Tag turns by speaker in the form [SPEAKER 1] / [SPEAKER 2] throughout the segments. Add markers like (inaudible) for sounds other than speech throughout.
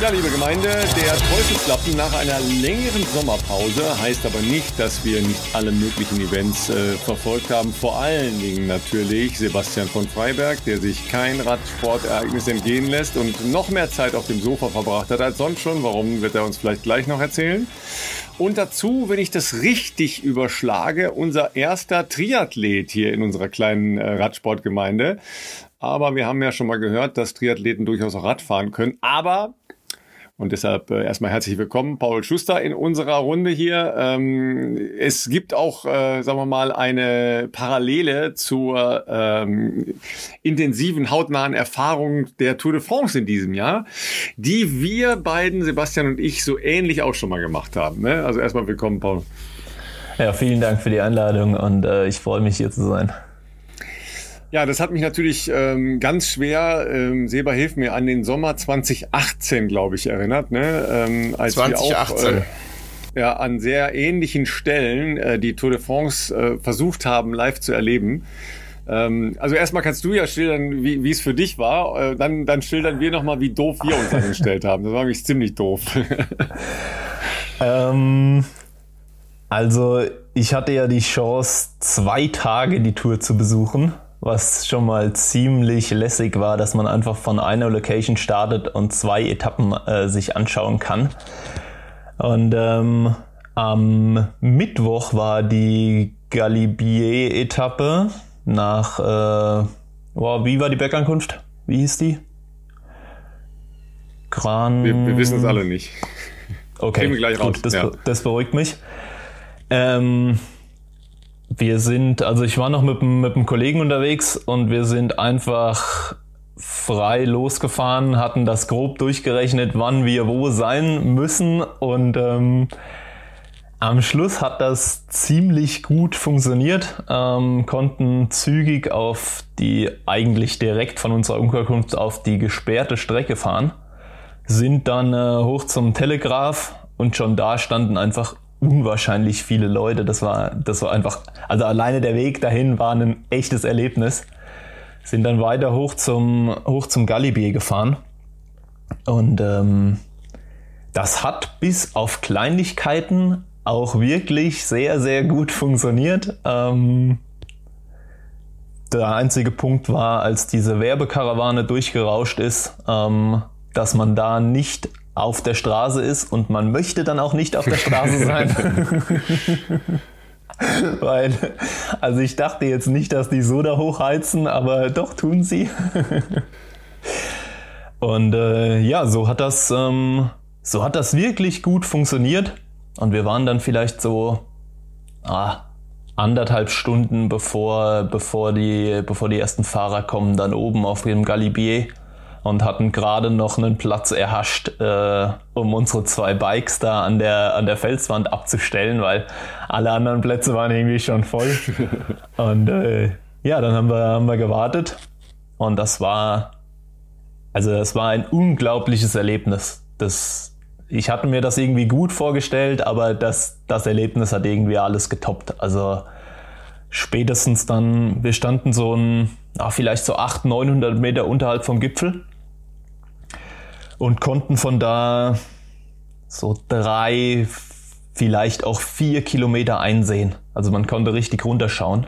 [SPEAKER 1] Ja, liebe Gemeinde, der Teufelslappen nach einer längeren Sommerpause heißt aber nicht, dass wir nicht alle möglichen Events äh, verfolgt haben. Vor allen Dingen natürlich Sebastian von Freiberg, der sich kein Radsportereignis entgehen lässt und noch mehr Zeit auf dem Sofa verbracht hat als sonst schon. Warum wird er uns vielleicht gleich noch erzählen? Und dazu, wenn ich das richtig überschlage, unser erster Triathlet hier in unserer kleinen äh, Radsportgemeinde. Aber wir haben ja schon mal gehört, dass Triathleten durchaus auch Rad fahren können. Aber und deshalb äh, erstmal herzlich willkommen, Paul Schuster, in unserer Runde hier. Ähm, es gibt auch, äh, sagen wir mal, eine Parallele zur ähm, intensiven, hautnahen Erfahrung der Tour de France in diesem Jahr, die wir beiden, Sebastian und ich, so ähnlich auch schon mal gemacht haben. Ne? Also erstmal willkommen, Paul.
[SPEAKER 2] Ja, vielen Dank für die Einladung und äh, ich freue mich hier zu sein.
[SPEAKER 1] Ja, das hat mich natürlich ähm, ganz schwer, ähm, Seba hilft mir, an den Sommer 2018, glaube ich, erinnert. Ne?
[SPEAKER 3] Ähm, als 2018. Wir auch,
[SPEAKER 1] äh, ja, an sehr ähnlichen Stellen äh, die Tour de France äh, versucht haben, live zu erleben. Ähm, also erstmal kannst du ja schildern, wie wie es für dich war. Äh, dann, dann schildern wir nochmal, wie doof wir uns angestellt haben. Das war nämlich ziemlich doof. (laughs)
[SPEAKER 2] ähm, also ich hatte ja die Chance, zwei Tage die Tour zu besuchen was schon mal ziemlich lässig war, dass man einfach von einer Location startet und zwei Etappen äh, sich anschauen kann. Und ähm, am Mittwoch war die Galibier-Etappe nach, äh, oh, wie war die Bergankunft? Wie hieß die?
[SPEAKER 1] Gran... Wir, wir wissen es alle nicht.
[SPEAKER 2] Okay, gut, das, ja. das beruhigt mich. Ähm, wir sind, also ich war noch mit, mit einem Kollegen unterwegs und wir sind einfach frei losgefahren, hatten das grob durchgerechnet, wann wir wo sein müssen. Und ähm, am Schluss hat das ziemlich gut funktioniert, ähm, konnten zügig auf die eigentlich direkt von unserer Unterkunft auf die gesperrte Strecke fahren, sind dann äh, hoch zum Telegraph und schon da standen einfach unwahrscheinlich viele Leute. Das war, das war einfach, also alleine der Weg dahin war ein echtes Erlebnis. Sind dann weiter hoch zum, hoch zum Galibier gefahren. Und ähm, das hat bis auf Kleinigkeiten auch wirklich sehr, sehr gut funktioniert. Ähm, der einzige Punkt war, als diese Werbekarawane durchgerauscht ist, ähm, dass man da nicht auf der Straße ist und man möchte dann auch nicht auf der Straße (laughs) sein. (laughs) Weil, also ich dachte jetzt nicht, dass die so da hochheizen, aber doch tun sie. (laughs) und äh, ja, so hat das, ähm, so hat das wirklich gut funktioniert. Und wir waren dann vielleicht so ah, anderthalb Stunden bevor, bevor, die, bevor die ersten Fahrer kommen, dann oben auf dem Galibier und hatten gerade noch einen Platz erhascht, äh, um unsere zwei Bikes da an der, an der Felswand abzustellen, weil alle anderen Plätze waren irgendwie schon voll. (laughs) und äh, ja, dann haben wir, haben wir gewartet und das war, also das war ein unglaubliches Erlebnis. Das, ich hatte mir das irgendwie gut vorgestellt, aber das, das Erlebnis hat irgendwie alles getoppt. Also spätestens dann, wir standen so ein, ach, vielleicht so 800, 900 Meter unterhalb vom Gipfel und konnten von da so drei, vielleicht auch vier Kilometer einsehen. Also man konnte richtig runterschauen.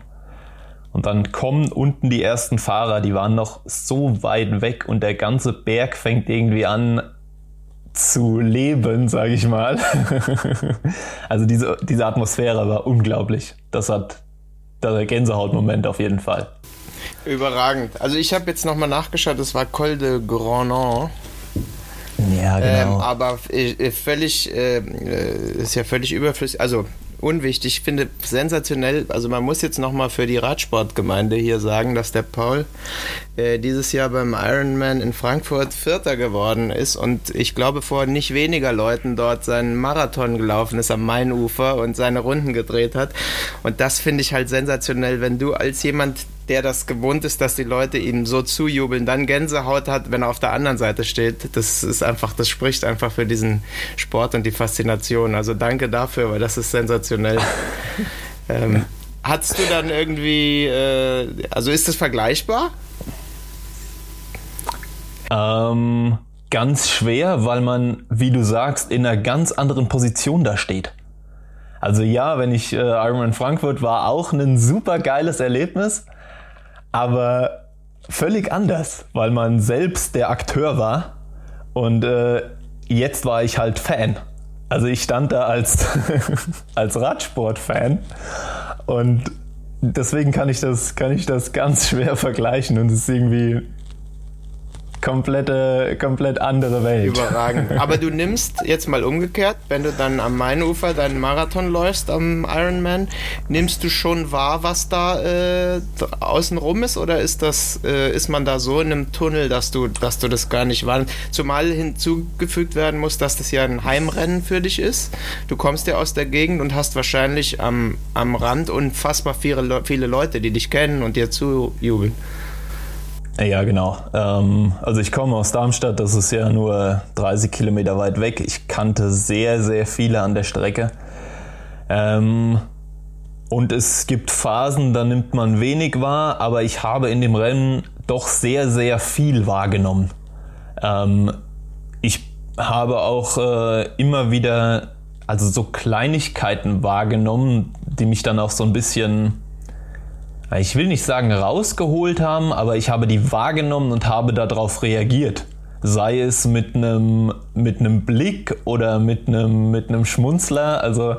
[SPEAKER 2] Und dann kommen unten die ersten Fahrer, die waren noch so weit weg und der ganze Berg fängt irgendwie an zu leben, sage ich mal. (laughs) also diese, diese Atmosphäre war unglaublich. Das hat der Gänsehautmoment auf jeden Fall.
[SPEAKER 3] Überragend. Also ich habe jetzt nochmal nachgeschaut, es war Col de Grandon.
[SPEAKER 2] Ja, genau.
[SPEAKER 3] Ähm, aber äh, völlig, äh, äh, ist ja völlig überflüssig. Also unwichtig. Ich finde sensationell, also man muss jetzt nochmal für die Radsportgemeinde hier sagen, dass der Paul äh, dieses Jahr beim Ironman in Frankfurt Vierter geworden ist und ich glaube vor nicht weniger Leuten dort seinen Marathon gelaufen ist am Mainufer und seine Runden gedreht hat. Und das finde ich halt sensationell, wenn du als jemand, der das gewohnt ist, dass die Leute ihm so zujubeln, dann Gänsehaut hat, wenn er auf der anderen Seite steht. Das ist einfach, das spricht einfach für diesen Sport und die Faszination. Also danke dafür, weil das ist sensationell. (laughs) ähm, Hattest du dann irgendwie, äh, also ist das vergleichbar?
[SPEAKER 2] Ähm, ganz schwer, weil man, wie du sagst, in einer ganz anderen Position da steht. Also ja, wenn ich äh, Ironman Frankfurt war auch ein super geiles Erlebnis, aber völlig anders, weil man selbst der Akteur war und äh, jetzt war ich halt Fan. Also ich stand da als, (laughs) als Radsport-Fan und deswegen kann ich, das, kann ich das ganz schwer vergleichen und es ist irgendwie komplette, komplett andere Welt.
[SPEAKER 3] Überragend. (laughs) Aber du nimmst jetzt mal umgekehrt, wenn du dann am Mainufer deinen Marathon läufst am Ironman, nimmst du schon wahr, was da äh, außen rum ist oder ist das äh, ist man da so in einem Tunnel, dass du dass du das gar nicht wahrnimmst? Zumal hinzugefügt werden muss, dass das ja ein Heimrennen für dich ist. Du kommst ja aus der Gegend und hast wahrscheinlich am, am Rand unfassbar viele, viele Leute, die dich kennen und dir zujubeln.
[SPEAKER 2] Ja, genau. Ähm, also ich komme aus Darmstadt, das ist ja nur 30 Kilometer weit weg. Ich kannte sehr, sehr viele an der Strecke. Ähm, und es gibt Phasen, da nimmt man wenig wahr, aber ich habe in dem Rennen doch sehr, sehr viel wahrgenommen. Ähm, ich habe auch äh, immer wieder also so Kleinigkeiten wahrgenommen, die mich dann auch so ein bisschen ich will nicht sagen rausgeholt haben, aber ich habe die wahrgenommen und habe darauf reagiert. Sei es mit einem mit einem Blick oder mit einem mit einem Schmunzler. Also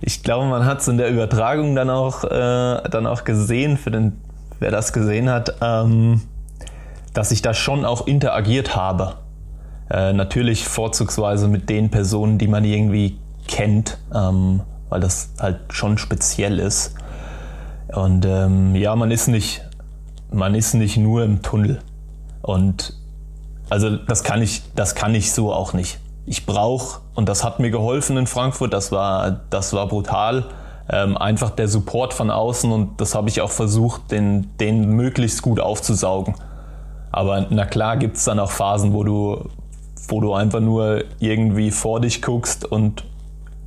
[SPEAKER 2] ich glaube, man hat es in der Übertragung dann auch äh, dann auch gesehen, für den wer das gesehen hat, ähm, dass ich da schon auch interagiert habe. Äh, natürlich vorzugsweise mit den Personen, die man irgendwie kennt, ähm, weil das halt schon speziell ist. Und ähm, ja, man ist nicht, man ist nicht nur im Tunnel. Und also das kann ich, das kann ich so auch nicht. Ich brauche, und das hat mir geholfen in Frankfurt, das war, das war brutal, ähm, einfach der Support von außen und das habe ich auch versucht, den, den möglichst gut aufzusaugen. Aber na klar gibt es dann auch Phasen, wo du, wo du einfach nur irgendwie vor dich guckst und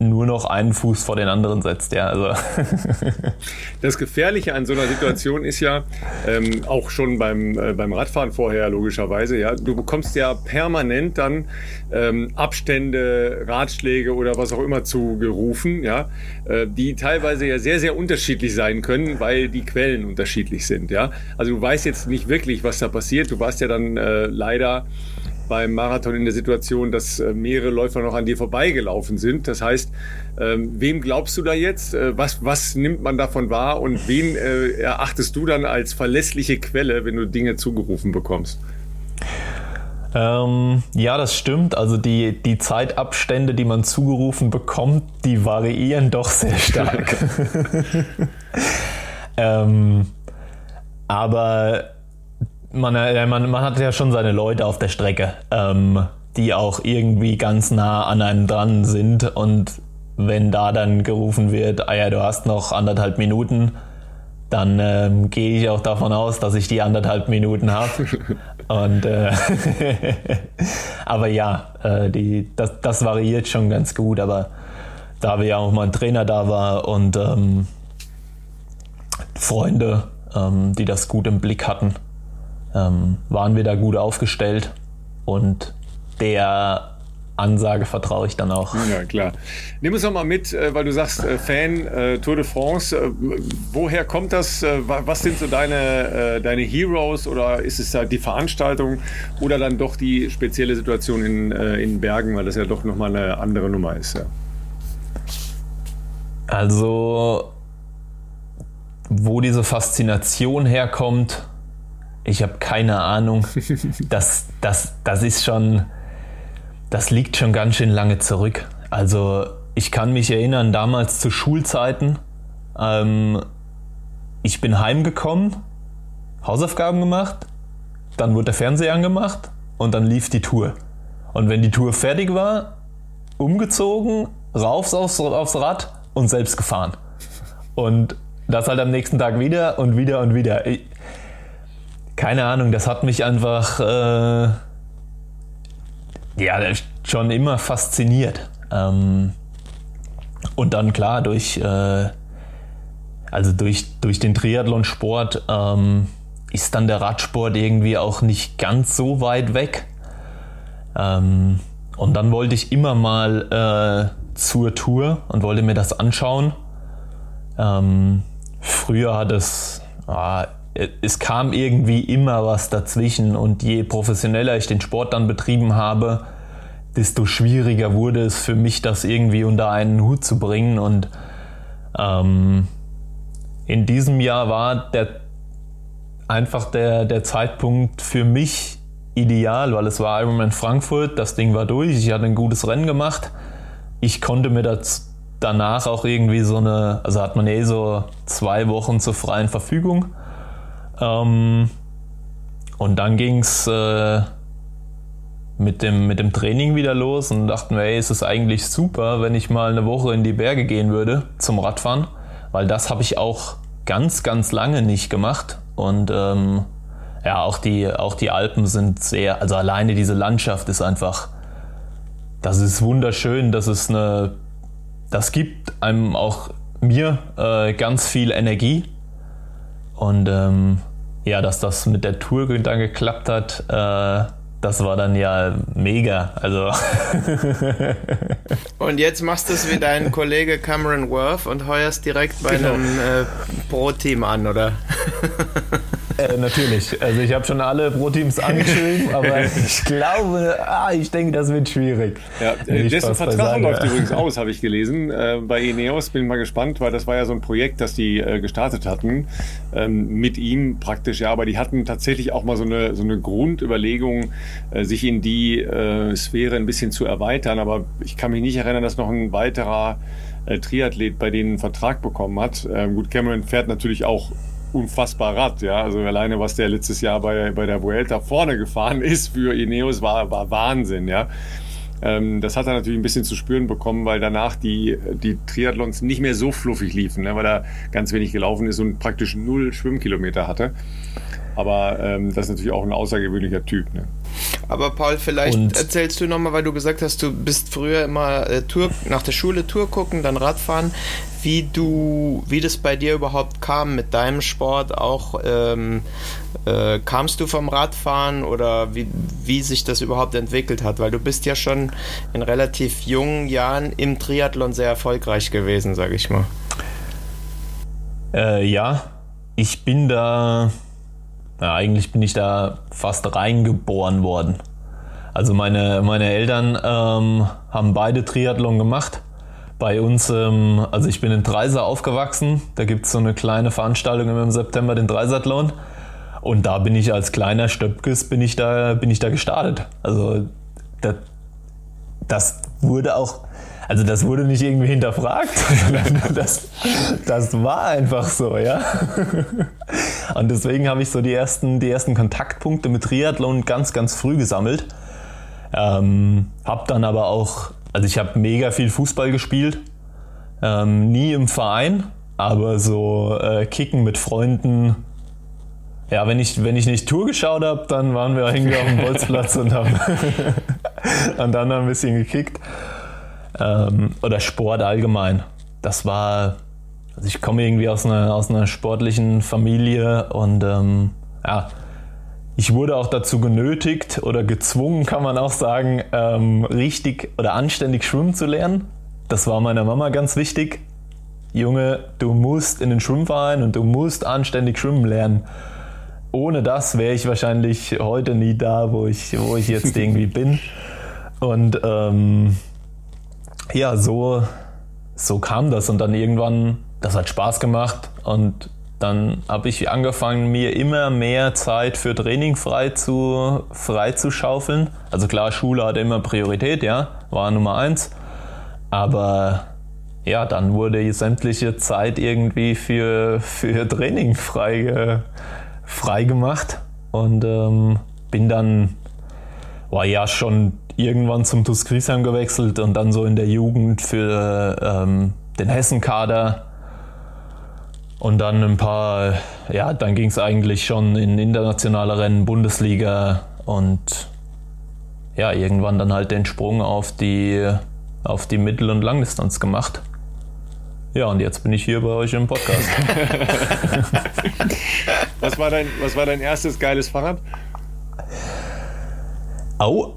[SPEAKER 2] nur noch einen Fuß vor den anderen setzt. Ja, also. (laughs)
[SPEAKER 1] das Gefährliche an so einer Situation ist ja ähm, auch schon beim, äh, beim Radfahren vorher logischerweise. Ja, du bekommst ja permanent dann ähm, Abstände, Ratschläge oder was auch immer zugerufen, ja, äh, die teilweise ja sehr sehr unterschiedlich sein können, weil die Quellen unterschiedlich sind. Ja, also du weißt jetzt nicht wirklich, was da passiert. Du warst ja dann äh, leider beim Marathon in der Situation, dass äh, mehrere Läufer noch an dir vorbeigelaufen sind. Das heißt, ähm, wem glaubst du da jetzt? Äh, was, was nimmt man davon wahr und wen äh, erachtest du dann als verlässliche Quelle, wenn du Dinge zugerufen bekommst?
[SPEAKER 2] Ähm, ja, das stimmt. Also die, die Zeitabstände, die man zugerufen bekommt, die variieren doch sehr stark. (laughs) (laughs) ähm, aber man, äh, man, man hat ja schon seine Leute auf der Strecke, ähm, die auch irgendwie ganz nah an einem dran sind. Und wenn da dann gerufen wird, ah ja, du hast noch anderthalb Minuten, dann ähm, gehe ich auch davon aus, dass ich die anderthalb Minuten habe. (laughs) Und äh, (laughs) aber ja, äh, die, das, das variiert schon ganz gut. Aber da wir ja auch mal ein Trainer da war und ähm, Freunde, ähm, die das gut im Blick hatten, ähm, waren wir da gut aufgestellt und der Ansage vertraue ich dann auch.
[SPEAKER 1] Ja, klar. Nimm uns doch mal mit, äh, weil du sagst, äh, Fan äh, Tour de France. Woher kommt das? Was sind so deine, deine Heroes oder ist es da die Veranstaltung oder dann doch die spezielle Situation in, in Bergen, weil das ja doch nochmal eine andere Nummer ist? Ja.
[SPEAKER 2] Also, wo diese Faszination herkommt, ich habe keine Ahnung. (laughs) Das, das, das ist schon, das liegt schon ganz schön lange zurück. Also ich kann mich erinnern, damals zu Schulzeiten, ähm, ich bin heimgekommen, Hausaufgaben gemacht, dann wurde der Fernseher angemacht und dann lief die Tour. Und wenn die Tour fertig war, umgezogen, rauf aufs, aufs Rad und selbst gefahren. Und das halt am nächsten Tag wieder und wieder und wieder. Ich, keine Ahnung, das hat mich einfach äh, ja schon immer fasziniert. Ähm, und dann klar durch äh, also durch, durch den Triathlonsport ähm, ist dann der Radsport irgendwie auch nicht ganz so weit weg. Ähm, und dann wollte ich immer mal äh, zur Tour und wollte mir das anschauen. Ähm, früher hat es, ah, es kam irgendwie immer was dazwischen und je professioneller ich den Sport dann betrieben habe, desto schwieriger wurde es für mich, das irgendwie unter einen Hut zu bringen. Und ähm, in diesem Jahr war der einfach der, der Zeitpunkt für mich ideal, weil es war Ironman Frankfurt, das Ding war durch, ich hatte ein gutes Rennen gemacht. Ich konnte mir das danach auch irgendwie so eine, also hat man eh so zwei Wochen zur freien Verfügung. Ähm, und dann ging es äh, mit, dem, mit dem Training wieder los und dachten wir, ey, es ist eigentlich super, wenn ich mal eine Woche in die Berge gehen würde zum Radfahren, weil das habe ich auch ganz, ganz lange nicht gemacht. Und ähm, ja, auch die, auch die Alpen sind sehr, also alleine diese Landschaft ist einfach, das ist wunderschön, das ist eine, das gibt einem auch mir äh, ganz viel Energie. Und ähm, ja, dass das mit der Tour dann geklappt hat, äh, das war dann ja mega. Also. (laughs)
[SPEAKER 3] und jetzt machst du es wie dein Kollege Cameron Worth und heuerst direkt bei genau. einem äh, Pro-Team an, oder? (laughs)
[SPEAKER 2] Äh, natürlich. Also ich habe schon alle Pro-Teams angeschrieben, (laughs) aber ich glaube, ah, ich denke, das wird schwierig.
[SPEAKER 1] Ja, dessen Vertrag läuft übrigens (laughs) aus, habe ich gelesen. Äh, bei Ineos bin ich mal gespannt, weil das war ja so ein Projekt, das die äh, gestartet hatten. Ähm, mit ihm praktisch, ja, aber die hatten tatsächlich auch mal so eine, so eine Grundüberlegung, äh, sich in die äh, Sphäre ein bisschen zu erweitern. Aber ich kann mich nicht erinnern, dass noch ein weiterer Triathlet bei denen einen Vertrag bekommen hat. Ähm, gut, Cameron fährt natürlich auch unfassbar Rad, ja. Also alleine, was der letztes Jahr bei, bei der Vuelta vorne gefahren (laughs) ist für Ineos, war, war Wahnsinn, ja. Ähm, das hat er natürlich ein bisschen zu spüren bekommen, weil danach die, die Triathlons nicht mehr so fluffig liefen, ne, weil er ganz wenig gelaufen ist und praktisch null Schwimmkilometer hatte. Aber ähm, das ist natürlich auch ein außergewöhnlicher Typ. Ne?
[SPEAKER 3] Aber Paul, vielleicht und erzählst du nochmal, weil du gesagt hast, du bist früher immer äh, Tour, nach der Schule Tour gucken, dann Radfahren, wie du, wie das bei dir überhaupt kam mit deinem Sport auch. Ähm, äh, kamst du vom Radfahren oder wie, wie sich das überhaupt entwickelt hat? Weil du bist ja schon in relativ jungen Jahren im Triathlon sehr erfolgreich gewesen, sag ich mal.
[SPEAKER 2] Äh, ja, ich bin da ja, eigentlich bin ich da fast reingeboren worden. Also meine, meine Eltern ähm, haben beide Triathlon gemacht. Bei uns, ähm, also ich bin in Dreiser aufgewachsen. Da gibt es so eine kleine Veranstaltung im September, den Dreisathlon. Und da bin ich als kleiner Stöpkes bin ich da, bin ich da gestartet. Also das, das wurde auch, also das wurde nicht irgendwie hinterfragt, (laughs) das, das war einfach so, ja. (laughs) Und deswegen habe ich so die ersten, die ersten Kontaktpunkte mit Triathlon ganz, ganz früh gesammelt. Ähm, hab dann aber auch, also ich habe mega viel Fußball gespielt, ähm, nie im Verein, aber so äh, Kicken mit Freunden. Ja, wenn ich, wenn ich nicht Tour geschaut habe, dann waren wir irgendwie auf dem (laughs) Bolzplatz und haben (laughs) und dann ein bisschen gekickt ähm, oder Sport allgemein. Das war, also ich komme irgendwie aus einer, aus einer sportlichen Familie und ähm, ja, ich wurde auch dazu genötigt oder gezwungen, kann man auch sagen, ähm, richtig oder anständig schwimmen zu lernen. Das war meiner Mama ganz wichtig. Junge, du musst in den Schwimmverein und du musst anständig schwimmen lernen. Ohne das wäre ich wahrscheinlich heute nie da, wo ich, wo ich jetzt (laughs) irgendwie bin. Und ähm, ja, so, so kam das und dann irgendwann, das hat Spaß gemacht und dann habe ich angefangen, mir immer mehr Zeit für Training frei zu, frei zu schaufeln. Also klar, Schule hatte immer Priorität, ja, war Nummer eins. Aber ja, dann wurde sämtliche Zeit irgendwie für, für Training frei, frei gemacht und ähm, bin dann, war ja schon irgendwann zum TuS Griesheim gewechselt und dann so in der Jugend für ähm, den Hessenkader. Und dann ein paar, ja, dann ging es eigentlich schon in internationale Rennen, Bundesliga und ja, irgendwann dann halt den Sprung auf die, auf die Mittel- und Langdistanz gemacht. Ja, und jetzt bin ich hier bei euch im Podcast. (laughs)
[SPEAKER 1] was, war dein, was war dein erstes geiles Fahrrad?
[SPEAKER 2] Au,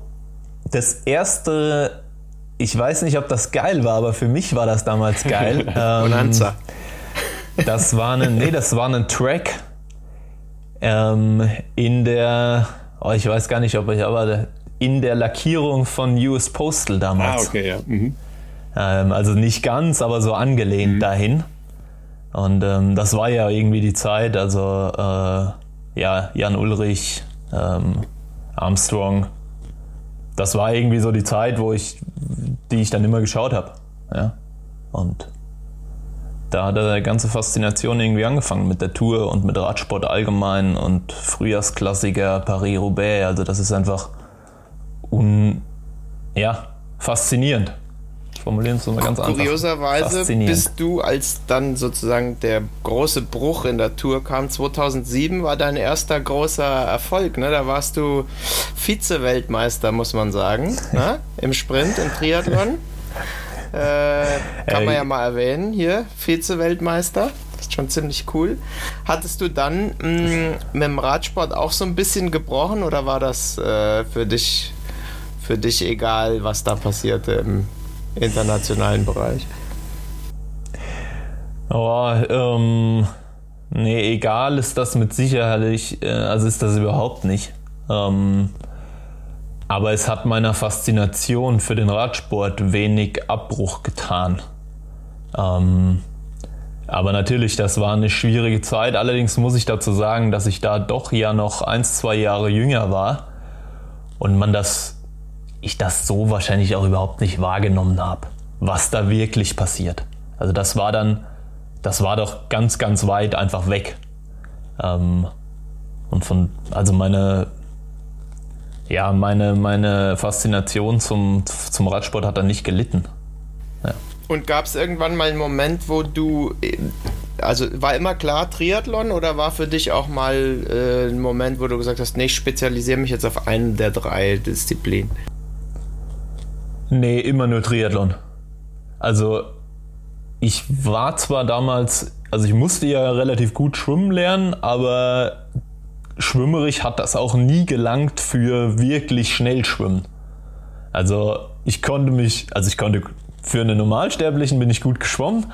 [SPEAKER 2] das erste, ich weiß nicht, ob das geil war, aber für mich war das damals geil. (laughs)
[SPEAKER 3] Bonanza.
[SPEAKER 2] Ähm, das war ein, nee, das war ein Track ähm, in der, oh, ich weiß gar nicht, ob ich, aber in der Lackierung von US Postal damals.
[SPEAKER 1] Ah, okay, ja. Mhm.
[SPEAKER 2] Ähm, also nicht ganz, aber so angelehnt mhm. dahin. Und ähm, das war ja irgendwie die Zeit, also äh, ja, Jan Ulrich, ähm, Armstrong, das war irgendwie so die Zeit, wo ich, die ich dann immer geschaut habe. Ja? Und da hat die ganze Faszination irgendwie angefangen mit der Tour und mit Radsport allgemein und Frühjahrsklassiker, Paris-Roubaix. Also das ist einfach un, ja, faszinierend formulieren es mal ganz
[SPEAKER 3] einfach. Kurioserweise bist du, als dann sozusagen der große Bruch in der Tour kam, 2007 war dein erster großer Erfolg. Ne? Da warst du Vize-Weltmeister, muss man sagen, ne? im Sprint, im Triathlon. (laughs) Äh, kann man ja mal erwähnen hier, Vize-Weltmeister. Ist schon ziemlich cool. Hattest du dann mh, mm, mit dem Radsport auch so ein bisschen gebrochen oder war das äh, für dich für dich egal, was da passierte im internationalen Bereich?
[SPEAKER 2] Oh, ähm, nee, egal ist das mit Sicherheit, äh, also ist das überhaupt nicht. Ähm, aber es hat meiner Faszination für den Radsport wenig Abbruch getan. Ähm, aber natürlich, das war eine schwierige Zeit. Allerdings muss ich dazu sagen, dass ich da doch ja noch ein, zwei Jahre jünger war und man das ich das so wahrscheinlich auch überhaupt nicht wahrgenommen habe, was da wirklich passiert. Also das war dann, das war doch ganz, ganz weit einfach weg. Ähm, und von, also meine, ja, meine, meine Faszination zum, zum Radsport hat dann nicht gelitten. Ja.
[SPEAKER 3] Und gab es irgendwann mal einen Moment, wo du, also war immer klar Triathlon oder war für dich auch mal äh, ein Moment, wo du gesagt hast, nee, ich spezialisiere mich jetzt auf eine der drei Disziplinen?
[SPEAKER 2] Nee, immer nur Triathlon. Also ich war zwar damals, also ich musste ja relativ gut schwimmen lernen, aber schwimmerig hat das auch nie gelangt für wirklich schnell schwimmen. Also ich konnte mich, also ich konnte für einen Normalsterblichen bin ich gut geschwommen,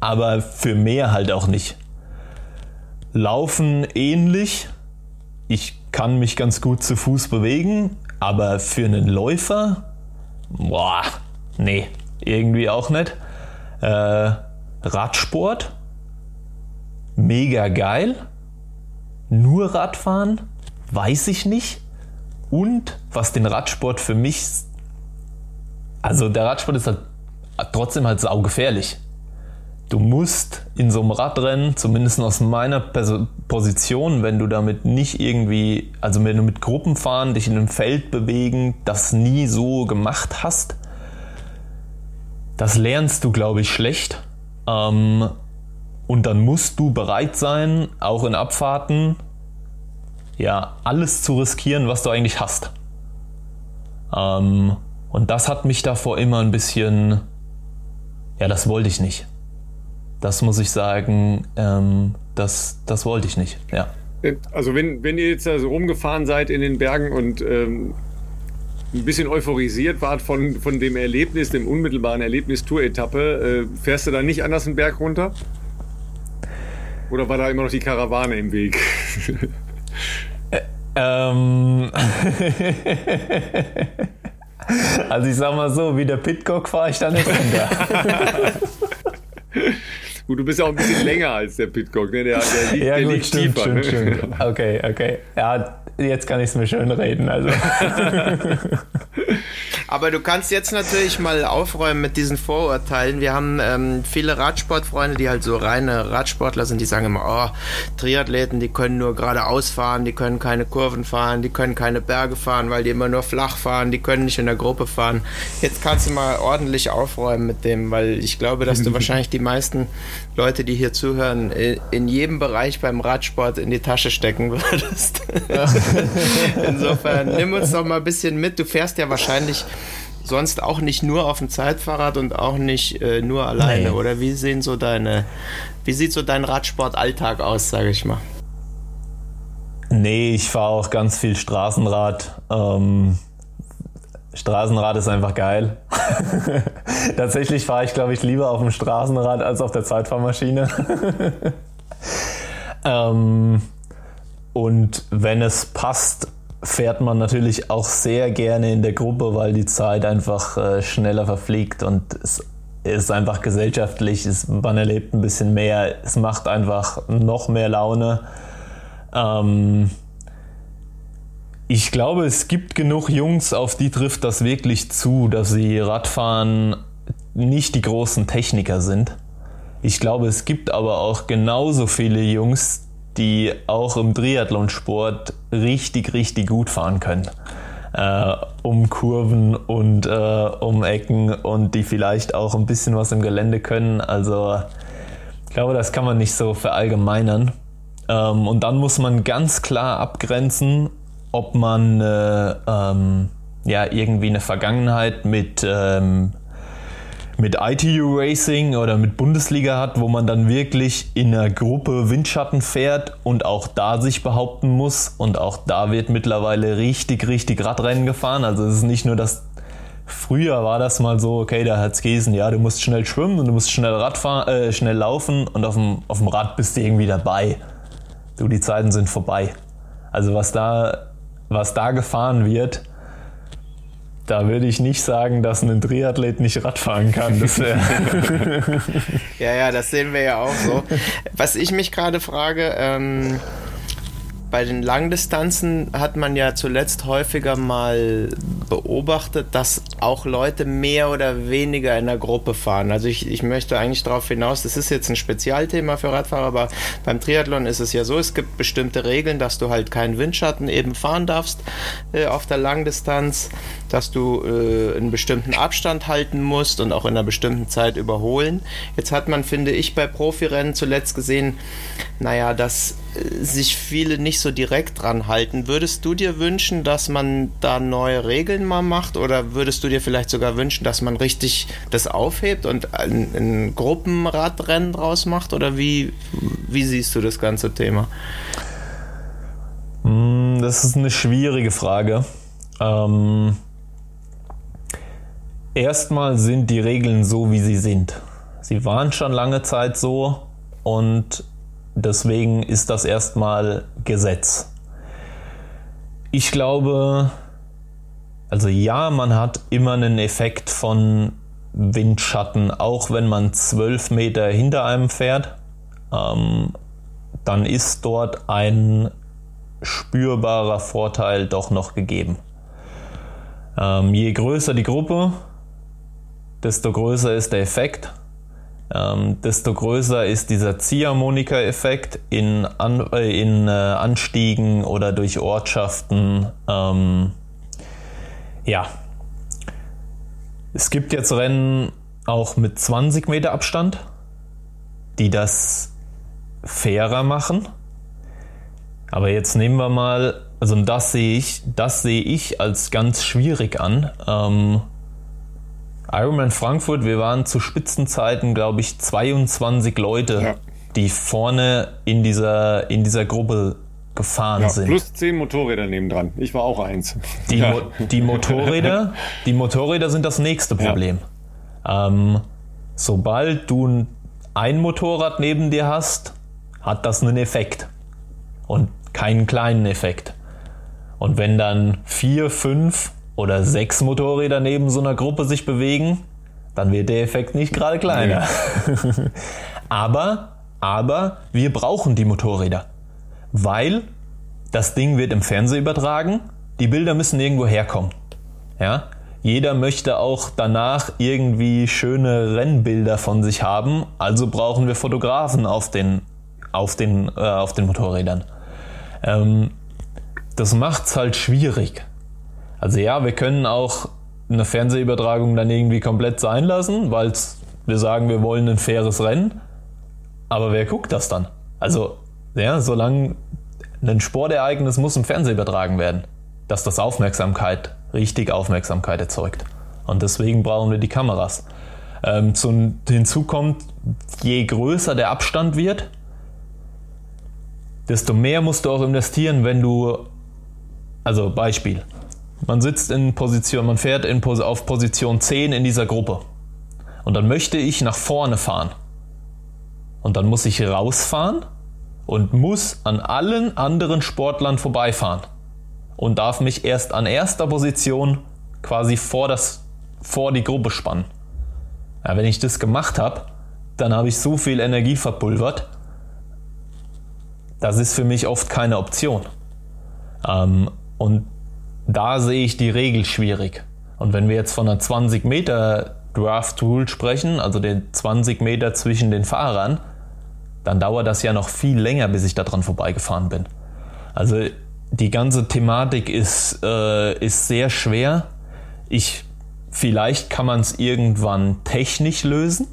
[SPEAKER 2] aber für mehr halt auch nicht. Laufen ähnlich. Ich kann mich ganz gut zu Fuß bewegen, aber für einen Läufer boah, nee, irgendwie auch nicht. Äh, Radsport, mega geil. Nur Radfahren, weiß ich nicht. Und was den Radsport für mich, also der Radsport ist halt trotzdem halt saugefährlich. Du musst in so einem Radrennen, zumindest aus meiner Position, wenn du damit nicht irgendwie, also wenn du mit Gruppen fahren, dich in einem Feld bewegen, das nie so gemacht hast, das lernst du, glaube ich, schlecht. Ähm, und dann musst du bereit sein, auch in Abfahrten, ja, alles zu riskieren, was du eigentlich hast. Ähm, und das hat mich davor immer ein bisschen, ja, das wollte ich nicht das muss ich sagen, ähm, das, das wollte ich nicht. Ja.
[SPEAKER 1] Also wenn, wenn ihr jetzt da so rumgefahren seid in den Bergen und ähm, ein bisschen euphorisiert wart von, von dem Erlebnis, dem unmittelbaren Erlebnis Tour-Etappe, äh, fährst du da nicht anders einen Berg runter? Oder war da immer noch die Karawane im Weg?
[SPEAKER 2] äh, ähm. (laughs) also ich sag mal so, wie der Pitcock fahre ich da nicht runter. (laughs)
[SPEAKER 1] Gut, du bist ja auch ein bisschen länger als der Pitcock, ne? Der, der liegt,
[SPEAKER 2] ja,
[SPEAKER 1] der
[SPEAKER 2] gut,
[SPEAKER 1] liegt
[SPEAKER 2] stimmt,
[SPEAKER 1] tiefer.
[SPEAKER 2] Stimmt,
[SPEAKER 1] ne?
[SPEAKER 2] stimmt. Okay, okay. Ja, jetzt kann ich es mir schön reden. Also. (laughs)
[SPEAKER 3] Aber du kannst jetzt natürlich mal aufräumen mit diesen Vorurteilen. Wir haben ähm, viele Radsportfreunde, die halt so reine Radsportler sind, die sagen immer, oh, Triathleten, die können nur geradeaus fahren, die können keine Kurven fahren, die können keine Berge fahren, weil die immer nur flach fahren, die können nicht in der Gruppe fahren. Jetzt kannst du mal ordentlich aufräumen mit dem, weil ich glaube, dass du (laughs) wahrscheinlich die meisten Leute, die hier zuhören, in jedem Bereich beim Radsport in die Tasche stecken würdest. (laughs) Insofern nimm uns doch mal ein bisschen mit. Du fährst ja wahrscheinlich sonst auch nicht nur auf dem Zeitfahrrad und auch nicht äh, nur alleine, nee. oder wie sehen so deine, wie sieht so dein Radsportalltag aus, sage ich mal?
[SPEAKER 2] Nee, ich fahre auch ganz viel Straßenrad. Ähm, Straßenrad ist einfach geil. (laughs) Tatsächlich fahre ich, glaube ich, lieber auf dem Straßenrad als auf der Zeitfahrmaschine. (laughs) ähm, und wenn es passt, fährt man natürlich auch sehr gerne in der Gruppe, weil die Zeit einfach äh, schneller verfliegt und es ist einfach gesellschaftlich, es, man erlebt ein bisschen mehr, es macht einfach noch mehr Laune. Ähm, ich glaube, es gibt genug Jungs, auf die trifft das wirklich zu, dass sie Radfahren nicht die großen Techniker sind. Ich glaube, es gibt aber auch genauso viele Jungs, die auch im Triathlonsport richtig, richtig gut fahren können. Äh, um Kurven und äh, um Ecken und die vielleicht auch ein bisschen was im Gelände können. Also ich glaube, das kann man nicht so verallgemeinern. Ähm, und dann muss man ganz klar abgrenzen, ob man äh, ähm, ja irgendwie eine Vergangenheit mit ähm, mit ITU Racing oder mit Bundesliga hat, wo man dann wirklich in einer Gruppe Windschatten fährt und auch da sich behaupten muss. Und auch da wird mittlerweile richtig, richtig Radrennen gefahren. Also es ist nicht nur das. Früher war das mal so, okay, da hat's Gesen, ja, du musst schnell schwimmen und du musst schnell Radfahren, äh, schnell laufen und auf dem, auf dem Rad bist du irgendwie dabei. Du, die Zeiten sind vorbei. Also was da, was da gefahren wird, da würde ich nicht sagen, dass ein Triathlet nicht Radfahren kann. (laughs)
[SPEAKER 3] ja, ja, das sehen wir ja auch so. Was ich mich gerade frage, ähm, bei den Langdistanzen hat man ja zuletzt häufiger mal beobachtet, dass auch Leute mehr oder weniger in der Gruppe fahren. Also ich, ich möchte eigentlich darauf hinaus, das ist jetzt ein Spezialthema für Radfahrer, aber beim Triathlon ist es ja so, es gibt bestimmte Regeln, dass du halt keinen Windschatten eben fahren darfst äh, auf der Langdistanz, dass du äh, einen bestimmten Abstand halten musst und auch in einer bestimmten Zeit überholen. Jetzt hat man, finde ich, bei Profirennen zuletzt gesehen, naja, dass äh, sich viele nicht so direkt dran halten. Würdest du dir wünschen, dass man da neue Regeln mal macht oder würdest du dir vielleicht sogar wünschen, dass man richtig das aufhebt und ein, ein Gruppenradrennen draus macht oder wie, wie siehst du das ganze Thema?
[SPEAKER 2] Hm, das ist eine schwierige Frage. Ähm, erstmal sind die Regeln so, wie sie sind. Sie waren schon lange Zeit so und Deswegen ist das erstmal Gesetz. Ich glaube, also ja, man hat immer einen Effekt von Windschatten, auch wenn man zwölf Meter hinter einem fährt. Ähm, dann ist dort ein spürbarer Vorteil doch noch gegeben. Ähm, je größer die Gruppe, desto größer ist der Effekt ähm, desto größer ist dieser Ziehharmonika-Effekt in, An äh, in äh, Anstiegen oder durch Ortschaften. Ähm, ja. Es gibt jetzt Rennen auch mit 20 Meter Abstand, die das fairer machen. Aber jetzt nehmen wir mal, also das sehe ich, das sehe ich als ganz schwierig an. Ähm, Ironman Frankfurt, wir waren zu Spitzenzeiten, glaube ich, 22 Leute, ja. die vorne in dieser, in dieser Gruppe gefahren ja, sind.
[SPEAKER 1] Plus 10 Motorräder nebendran. Ich war auch eins.
[SPEAKER 2] Die, ja. Mo die, Motorräder, die Motorräder sind das nächste Problem. Ähm, sobald du ein Motorrad neben dir hast, hat das einen Effekt. Und keinen kleinen Effekt. Und wenn dann vier, fünf oder sechs Motorräder neben so einer Gruppe sich bewegen, dann wird der Effekt nicht gerade kleiner. Nee. (laughs) aber, aber wir brauchen die Motorräder, weil das Ding wird im Fernsehen übertragen, die Bilder müssen irgendwo herkommen. Ja? Jeder möchte auch danach irgendwie schöne Rennbilder von sich haben, also brauchen wir Fotografen auf den, auf den, äh, auf den Motorrädern. Ähm, das macht's halt schwierig. Also ja, wir können auch eine Fernsehübertragung dann irgendwie komplett sein lassen, weil wir sagen, wir wollen ein faires Rennen. Aber wer guckt das dann? Also, ja, solange ein Sportereignis muss im Fernsehen übertragen werden, dass das Aufmerksamkeit, richtig Aufmerksamkeit erzeugt. Und deswegen brauchen wir die Kameras. Ähm, zum, hinzu kommt, je größer der Abstand wird, desto mehr musst du auch investieren, wenn du, also Beispiel, man sitzt in Position, man fährt in, auf Position 10 in dieser Gruppe. Und dann möchte ich nach vorne fahren. Und dann muss ich rausfahren und muss an allen anderen Sportlern vorbeifahren. Und darf mich erst an erster Position quasi vor, das, vor die Gruppe spannen. Ja, wenn ich das gemacht habe, dann habe ich so viel Energie verpulvert. Das ist für mich oft keine Option. Ähm, und da sehe ich die Regel schwierig. Und wenn wir jetzt von einer 20 Meter Draft Rule sprechen, also den 20 Meter zwischen den Fahrern, dann dauert das ja noch viel länger, bis ich daran vorbeigefahren bin. Also die ganze Thematik ist, äh, ist sehr schwer. Ich, vielleicht kann man es irgendwann technisch lösen,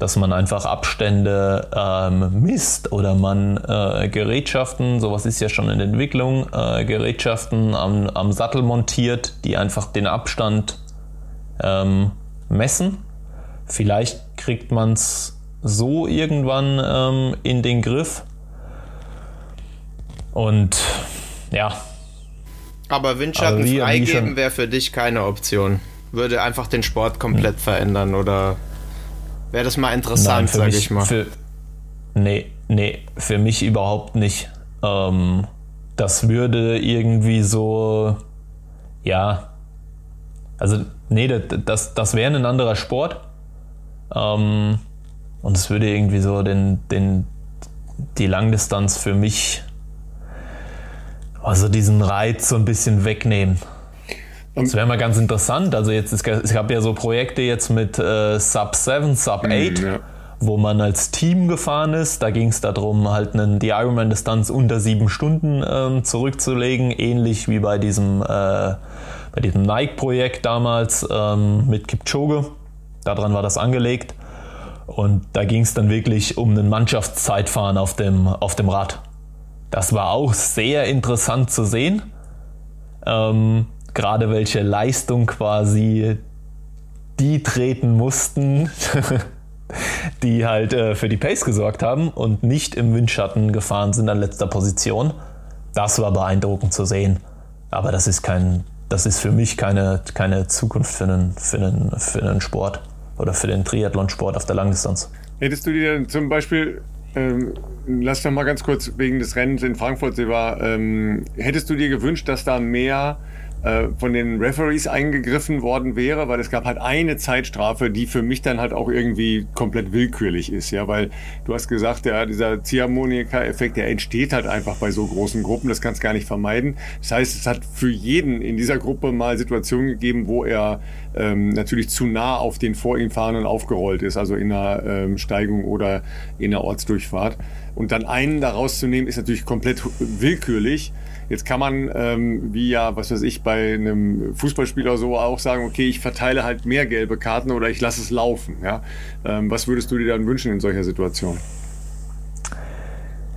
[SPEAKER 2] dass man einfach Abstände ähm, misst oder man äh, Gerätschaften, sowas ist ja schon in Entwicklung, äh, Gerätschaften am, am, Sattel montiert, die einfach den Abstand ähm, messen. Vielleicht kriegt man es so irgendwann ähm, in den Griff. Und ja.
[SPEAKER 3] Aber Windschatten also freigeben wäre für dich keine Option. Würde einfach den Sport komplett verändern oder Wäre das mal interessant, sage ich mal.
[SPEAKER 2] Für, nee, nee, für mich überhaupt nicht. Ähm, das würde irgendwie so, ja, also nee, das, das wäre ein anderer Sport. Ähm, und es würde irgendwie so den, den, die Langdistanz für mich, also diesen Reiz so ein bisschen wegnehmen. Das wäre mal ganz interessant. Also jetzt, es gab ja so Projekte jetzt mit äh, Sub 7, Sub 8, mm, ja. wo man als Team gefahren ist. Da ging es darum, halt einen, die Ironman-Distanz unter sieben Stunden ähm, zurückzulegen, ähnlich wie bei diesem, äh, bei diesem Nike-Projekt damals ähm, mit Kipchoge. Daran war das angelegt. Und da ging es dann wirklich um einen Mannschaftszeitfahren auf dem, auf dem Rad. Das war auch sehr interessant zu sehen. Ähm, gerade welche Leistung quasi die treten mussten, (laughs) die halt äh, für die Pace gesorgt haben und nicht im Windschatten gefahren sind an letzter Position. Das war beeindruckend zu sehen. Aber das ist kein, das ist für mich keine, keine Zukunft für einen, für, einen, für einen Sport oder für den Triathlonsport auf der Langdistanz.
[SPEAKER 1] Hättest du dir zum Beispiel, ähm, lass doch mal ganz kurz wegen des Rennens in Frankfurt, Seba, ähm, hättest du dir gewünscht, dass da mehr von den Referees eingegriffen worden wäre, weil es gab halt eine Zeitstrafe, die für mich dann halt auch irgendwie komplett willkürlich ist, ja, weil du hast gesagt, ja, dieser Ziehharmonika-Effekt, der entsteht halt einfach bei so großen Gruppen, das kannst gar nicht vermeiden. Das heißt, es hat für jeden in dieser Gruppe mal Situationen gegeben, wo er ähm, natürlich zu nah auf den vor ihm Fahrenden aufgerollt ist, also in einer ähm, Steigung oder in einer Ortsdurchfahrt. Und dann einen da rauszunehmen, ist natürlich komplett willkürlich. Jetzt kann man, ähm, wie ja, was weiß ich, bei einem Fußballspieler so auch sagen, okay, ich verteile halt mehr gelbe Karten oder ich lasse es laufen. Ja? Ähm, was würdest du dir dann wünschen in solcher Situation?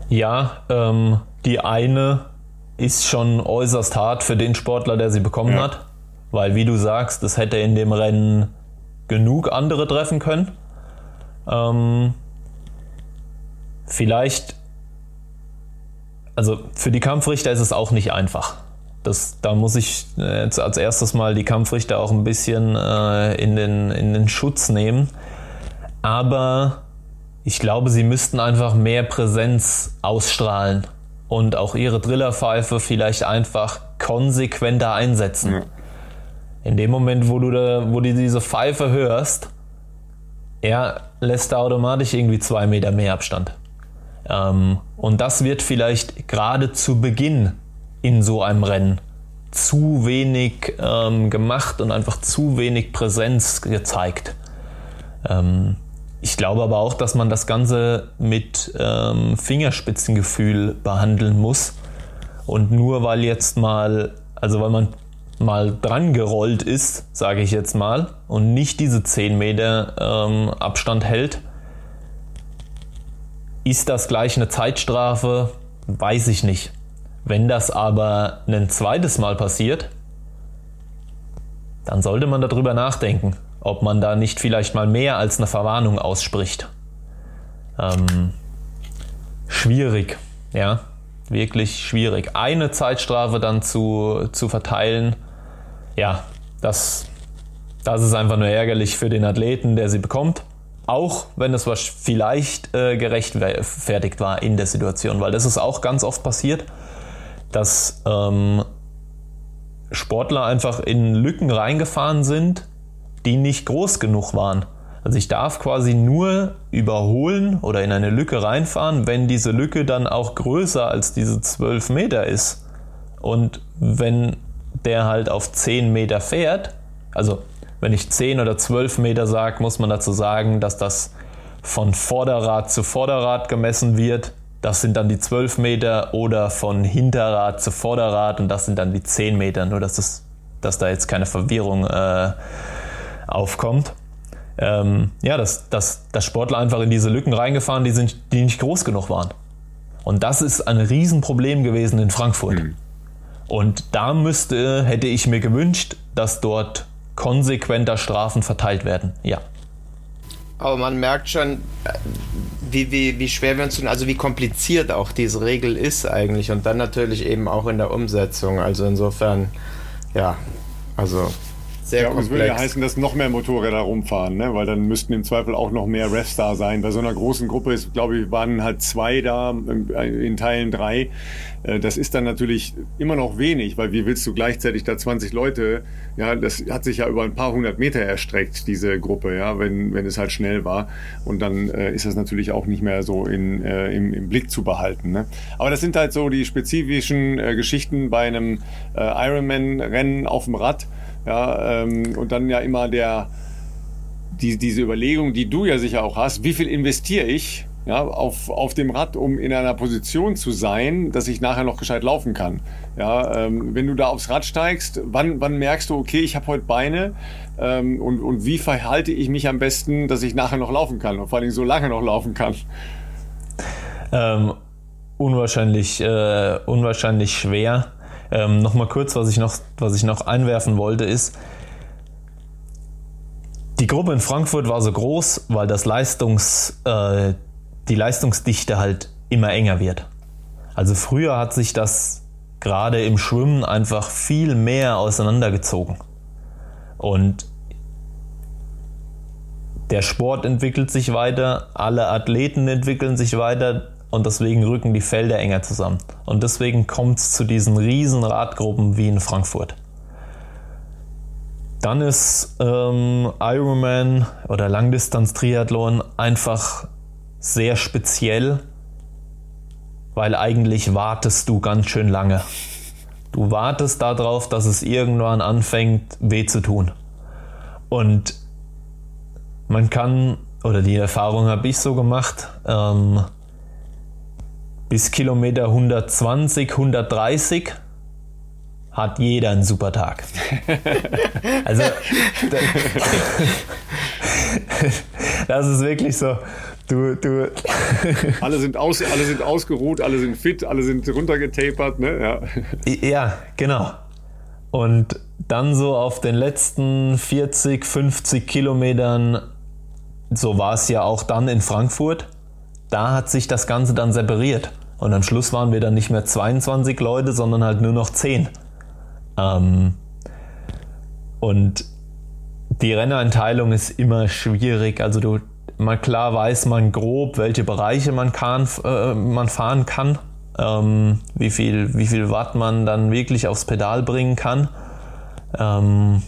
[SPEAKER 2] Ja, ähm, die eine ist schon äußerst hart für den Sportler, der sie bekommen ja. hat. Weil, wie du sagst, das hätte in dem Rennen genug andere treffen können. Ähm, vielleicht also für die Kampfrichter ist es auch nicht einfach. Das, da muss ich jetzt als erstes mal die Kampfrichter auch ein bisschen äh, in, den, in den Schutz nehmen. Aber ich glaube, sie müssten einfach mehr Präsenz ausstrahlen und auch ihre Drillerpfeife vielleicht einfach konsequenter einsetzen. Ja. In dem Moment, wo du, da, wo du diese Pfeife hörst, er lässt da automatisch irgendwie zwei Meter mehr Abstand. Ähm, und das wird vielleicht gerade zu Beginn in so einem Rennen zu wenig ähm, gemacht und einfach zu wenig Präsenz gezeigt. Ähm, ich glaube aber auch, dass man das Ganze mit ähm, Fingerspitzengefühl behandeln muss. Und nur weil jetzt mal, also weil man mal dran gerollt ist, sage ich jetzt mal, und nicht diese 10 Meter ähm, Abstand hält, ist das gleich eine Zeitstrafe? Weiß ich nicht. Wenn das aber ein zweites Mal passiert, dann sollte man darüber nachdenken, ob man da nicht vielleicht mal mehr als eine Verwarnung ausspricht. Ähm, schwierig, ja. wirklich schwierig. Eine Zeitstrafe dann zu, zu verteilen, ja, das, das ist einfach nur ärgerlich für den Athleten, der sie bekommt. Auch wenn es vielleicht äh, gerechtfertigt war in der Situation, weil das ist auch ganz oft passiert, dass ähm, Sportler einfach in Lücken reingefahren sind, die nicht groß genug waren. Also ich darf quasi nur überholen oder in eine Lücke reinfahren, wenn diese Lücke dann auch größer als diese 12 Meter ist. Und wenn der halt auf 10 Meter fährt, also wenn ich 10 oder 12 Meter sage, muss man dazu sagen, dass das von Vorderrad zu Vorderrad gemessen wird. Das sind dann die 12 Meter oder von Hinterrad zu Vorderrad und das sind dann die 10 Meter. Nur dass, das, dass da jetzt keine Verwirrung äh, aufkommt ähm, ja, dass, dass, dass Sportler einfach in diese Lücken reingefahren, die, sind, die nicht groß genug waren. Und das ist ein Riesenproblem gewesen in Frankfurt. Mhm. Und da müsste, hätte ich mir gewünscht, dass dort konsequenter Strafen verteilt werden. Ja.
[SPEAKER 3] Aber man merkt schon, wie, wie, wie schwer wir uns tun, also wie kompliziert auch diese Regel ist eigentlich und dann natürlich eben auch in der Umsetzung. Also insofern, ja, also
[SPEAKER 1] sehr ja, komplex. Das würde ja heißen, dass noch mehr Motorräder rumfahren, ne? weil dann müssten im Zweifel auch noch mehr Refs da sein. Bei so einer großen Gruppe ist, glaube ich, waren halt zwei da, in Teilen drei. Äh, das ist dann natürlich immer noch wenig, weil wie willst du gleichzeitig da 20 Leute, ja, das hat sich ja über ein paar hundert Meter erstreckt, diese Gruppe, ja, wenn, wenn es halt schnell war. Und dann äh, ist das natürlich auch nicht mehr so in, äh, im, im Blick zu behalten. Ne? Aber das sind halt so die spezifischen äh, Geschichten bei einem äh, Ironman-Rennen auf dem Rad. Ja, ähm, und dann ja immer der, die, diese Überlegung, die du ja sicher auch hast, wie viel investiere ich ja, auf, auf dem Rad, um in einer Position zu sein, dass ich nachher noch gescheit laufen kann. Ja, ähm, wenn du da aufs Rad steigst, wann, wann merkst du, okay, ich habe heute Beine ähm, und, und wie verhalte ich mich am besten, dass ich nachher noch laufen kann und vor allem so lange noch laufen kann?
[SPEAKER 2] Ähm, unwahrscheinlich, äh, unwahrscheinlich schwer. Ähm, Nochmal kurz, was ich, noch, was ich noch einwerfen wollte, ist, die Gruppe in Frankfurt war so groß, weil das Leistungs, äh, die Leistungsdichte halt immer enger wird. Also früher hat sich das gerade im Schwimmen einfach viel mehr auseinandergezogen. Und der Sport entwickelt sich weiter, alle Athleten entwickeln sich weiter, und deswegen rücken die Felder enger zusammen. Und deswegen kommt es zu diesen riesen Radgruppen wie in Frankfurt. Dann ist ähm, Ironman oder Langdistanz-Triathlon einfach sehr speziell, weil eigentlich wartest du ganz schön lange. Du wartest darauf, dass es irgendwann anfängt weh zu tun. Und man kann, oder die Erfahrung habe ich so gemacht, ähm, bis Kilometer 120, 130 hat jeder einen super Tag. (laughs) also (laughs) das ist wirklich so. Du, du. (laughs)
[SPEAKER 1] alle, sind aus, alle sind ausgeruht, alle sind fit, alle sind runtergetapert. Ne? Ja.
[SPEAKER 2] ja, genau. Und dann so auf den letzten 40, 50 Kilometern, so war es ja auch dann in Frankfurt, da hat sich das Ganze dann separiert. Und am Schluss waren wir dann nicht mehr 22 Leute, sondern halt nur noch 10. Ähm, und die Renneinteilung ist immer schwierig. Also du, mal klar weiß man grob, welche Bereiche man, kann, äh, man fahren kann, ähm, wie, viel, wie viel Watt man dann wirklich aufs Pedal bringen kann. Ähm,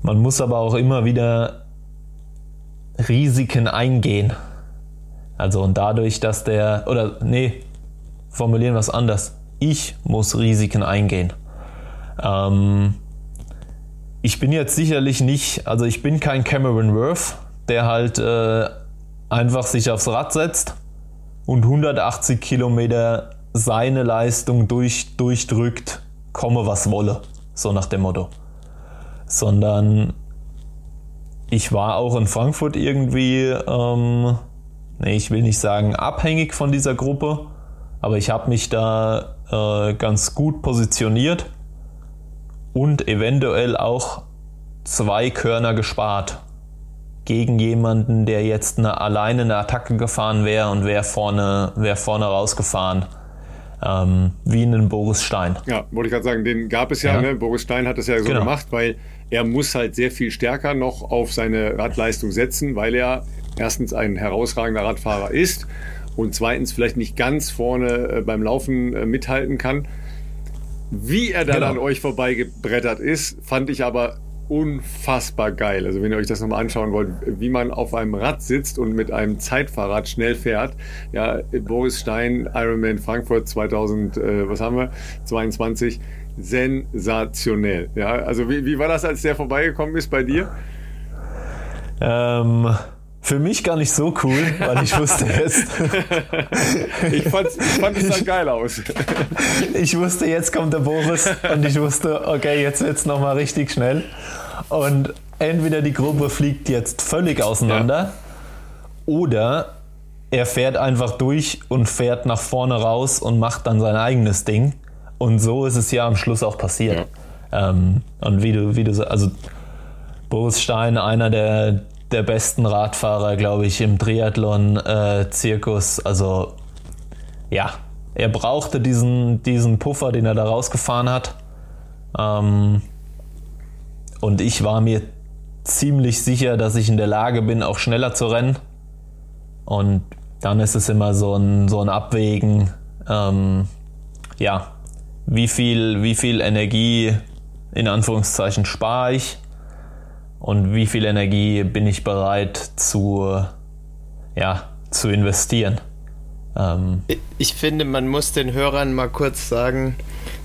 [SPEAKER 2] man muss aber auch immer wieder Risiken eingehen. Also und dadurch, dass der, oder nee, formulieren wir es anders. Ich muss Risiken eingehen. Ähm, ich bin jetzt sicherlich nicht, also ich bin kein Cameron Worth, der halt äh, einfach sich aufs Rad setzt und 180 Kilometer seine Leistung durch, durchdrückt, komme was wolle, so nach dem Motto. Sondern ich war auch in Frankfurt irgendwie ähm, ich will nicht sagen abhängig von dieser Gruppe, aber ich habe mich da äh, ganz gut positioniert und eventuell auch zwei Körner gespart gegen jemanden, der jetzt eine, alleine eine Attacke gefahren wäre und wäre vorne, wär vorne rausgefahren. Ähm, wie einen Boris Stein.
[SPEAKER 1] Ja, wollte ich gerade sagen, den gab es ja. ja. Ne? Boris Stein hat es ja so genau. gemacht, weil er muss halt sehr viel stärker noch auf seine Radleistung setzen, weil er erstens ein herausragender Radfahrer ist und zweitens vielleicht nicht ganz vorne äh, beim Laufen äh, mithalten kann. Wie er dann genau. an euch vorbeigebrettert ist, fand ich aber unfassbar geil. Also wenn ihr euch das nochmal anschauen wollt, wie man auf einem Rad sitzt und mit einem Zeitfahrrad schnell fährt. Ja, Boris Stein, Ironman Frankfurt 2000, äh, was haben wir? 22. Sensationell. Ja, also wie, wie war das, als der vorbeigekommen ist bei dir?
[SPEAKER 2] Ähm, für mich gar nicht so cool, weil ich wusste jetzt. (laughs)
[SPEAKER 1] ich, ich fand es dann geil aus. (laughs)
[SPEAKER 2] ich wusste, jetzt kommt der Boris und ich wusste, okay, jetzt wird es nochmal richtig schnell. Und entweder die Gruppe fliegt jetzt völlig auseinander ja. oder er fährt einfach durch und fährt nach vorne raus und macht dann sein eigenes Ding. Und so ist es ja am Schluss auch passiert. Ja. Ähm, und wie du, wie du also Boris Stein, einer der, der besten Radfahrer, glaube ich, im Triathlon-Zirkus. Äh, also ja, er brauchte diesen, diesen Puffer, den er da rausgefahren hat. Ähm, und ich war mir ziemlich sicher, dass ich in der Lage bin, auch schneller zu rennen. Und dann ist es immer so ein, so ein Abwägen, ähm, ja, wie viel, wie viel Energie in Anführungszeichen spare ich und wie viel Energie bin ich bereit zu, ja, zu investieren.
[SPEAKER 3] Ähm ich finde, man muss den Hörern mal kurz sagen,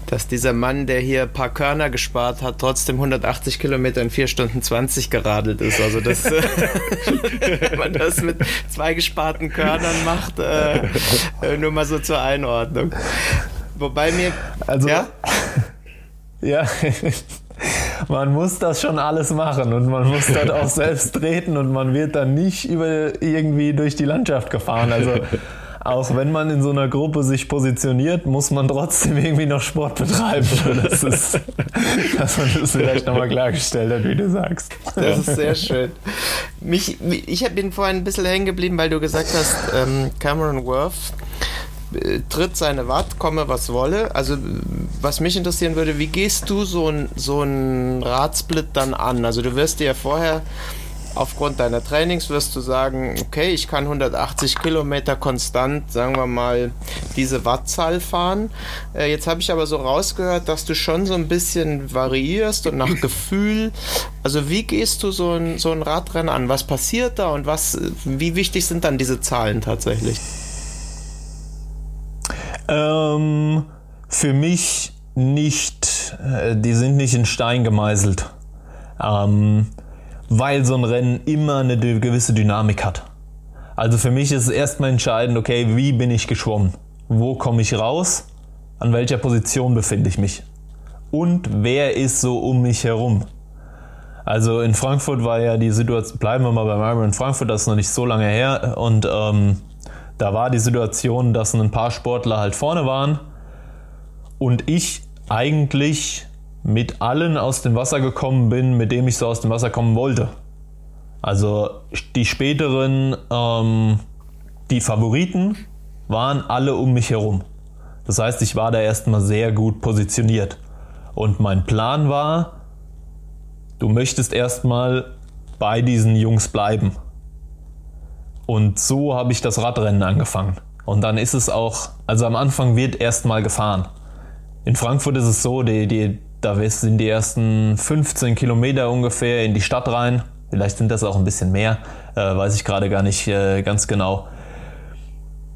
[SPEAKER 3] dass dieser Mann, der hier ein paar Körner gespart hat, trotzdem 180 Kilometer in 4 Stunden 20 geradelt ist. Also das, (laughs) wenn man das mit zwei gesparten Körnern macht, äh, äh, nur mal so zur Einordnung. Wobei mir...
[SPEAKER 2] Also, ja? (laughs) ja man muss das schon alles machen und man muss das auch (laughs) selbst treten und man wird dann nicht über irgendwie durch die Landschaft gefahren. Also auch wenn man in so einer Gruppe sich positioniert, muss man trotzdem irgendwie noch Sport betreiben. (laughs) Das ist, dass man das vielleicht nochmal klargestellt hat, wie du sagst.
[SPEAKER 3] Das ist sehr schön. Mich, ich bin vorhin ein bisschen hängen geblieben, weil du gesagt hast, ähm, Cameron Worth tritt seine Watt, komme was wolle. Also was mich interessieren würde, wie gehst du so ein, so ein Radsplit dann an? Also du wirst dir ja vorher aufgrund deiner Trainings wirst du sagen, okay, ich kann 180 Kilometer konstant, sagen wir mal, diese Wattzahl fahren. Äh, jetzt habe ich aber so rausgehört, dass du schon so ein bisschen variierst und nach (laughs) Gefühl. Also wie gehst du so ein, so ein Radrennen an? Was passiert da und was, wie wichtig sind dann diese Zahlen tatsächlich?
[SPEAKER 2] Ähm, für mich nicht, äh, die sind nicht in Stein gemeißelt. Ähm, weil so ein Rennen immer eine gewisse Dynamik hat. Also für mich ist es erstmal entscheidend, okay, wie bin ich geschwommen? Wo komme ich raus? An welcher Position befinde ich mich? Und wer ist so um mich herum? Also in Frankfurt war ja die Situation, bleiben wir mal beim Ironman Frankfurt, das ist noch nicht so lange her und ähm, da war die Situation, dass ein paar Sportler halt vorne waren und ich eigentlich mit allen aus dem Wasser gekommen bin, mit dem ich so aus dem Wasser kommen wollte. Also die späteren, ähm, die Favoriten waren alle um mich herum. Das heißt, ich war da erstmal sehr gut positioniert. Und mein Plan war, du möchtest erstmal bei diesen Jungs bleiben. Und so habe ich das Radrennen angefangen. Und dann ist es auch, also am Anfang wird erstmal gefahren. In Frankfurt ist es so, die, die, da sind die ersten 15 Kilometer ungefähr in die Stadt rein. Vielleicht sind das auch ein bisschen mehr, äh, weiß ich gerade gar nicht äh, ganz genau.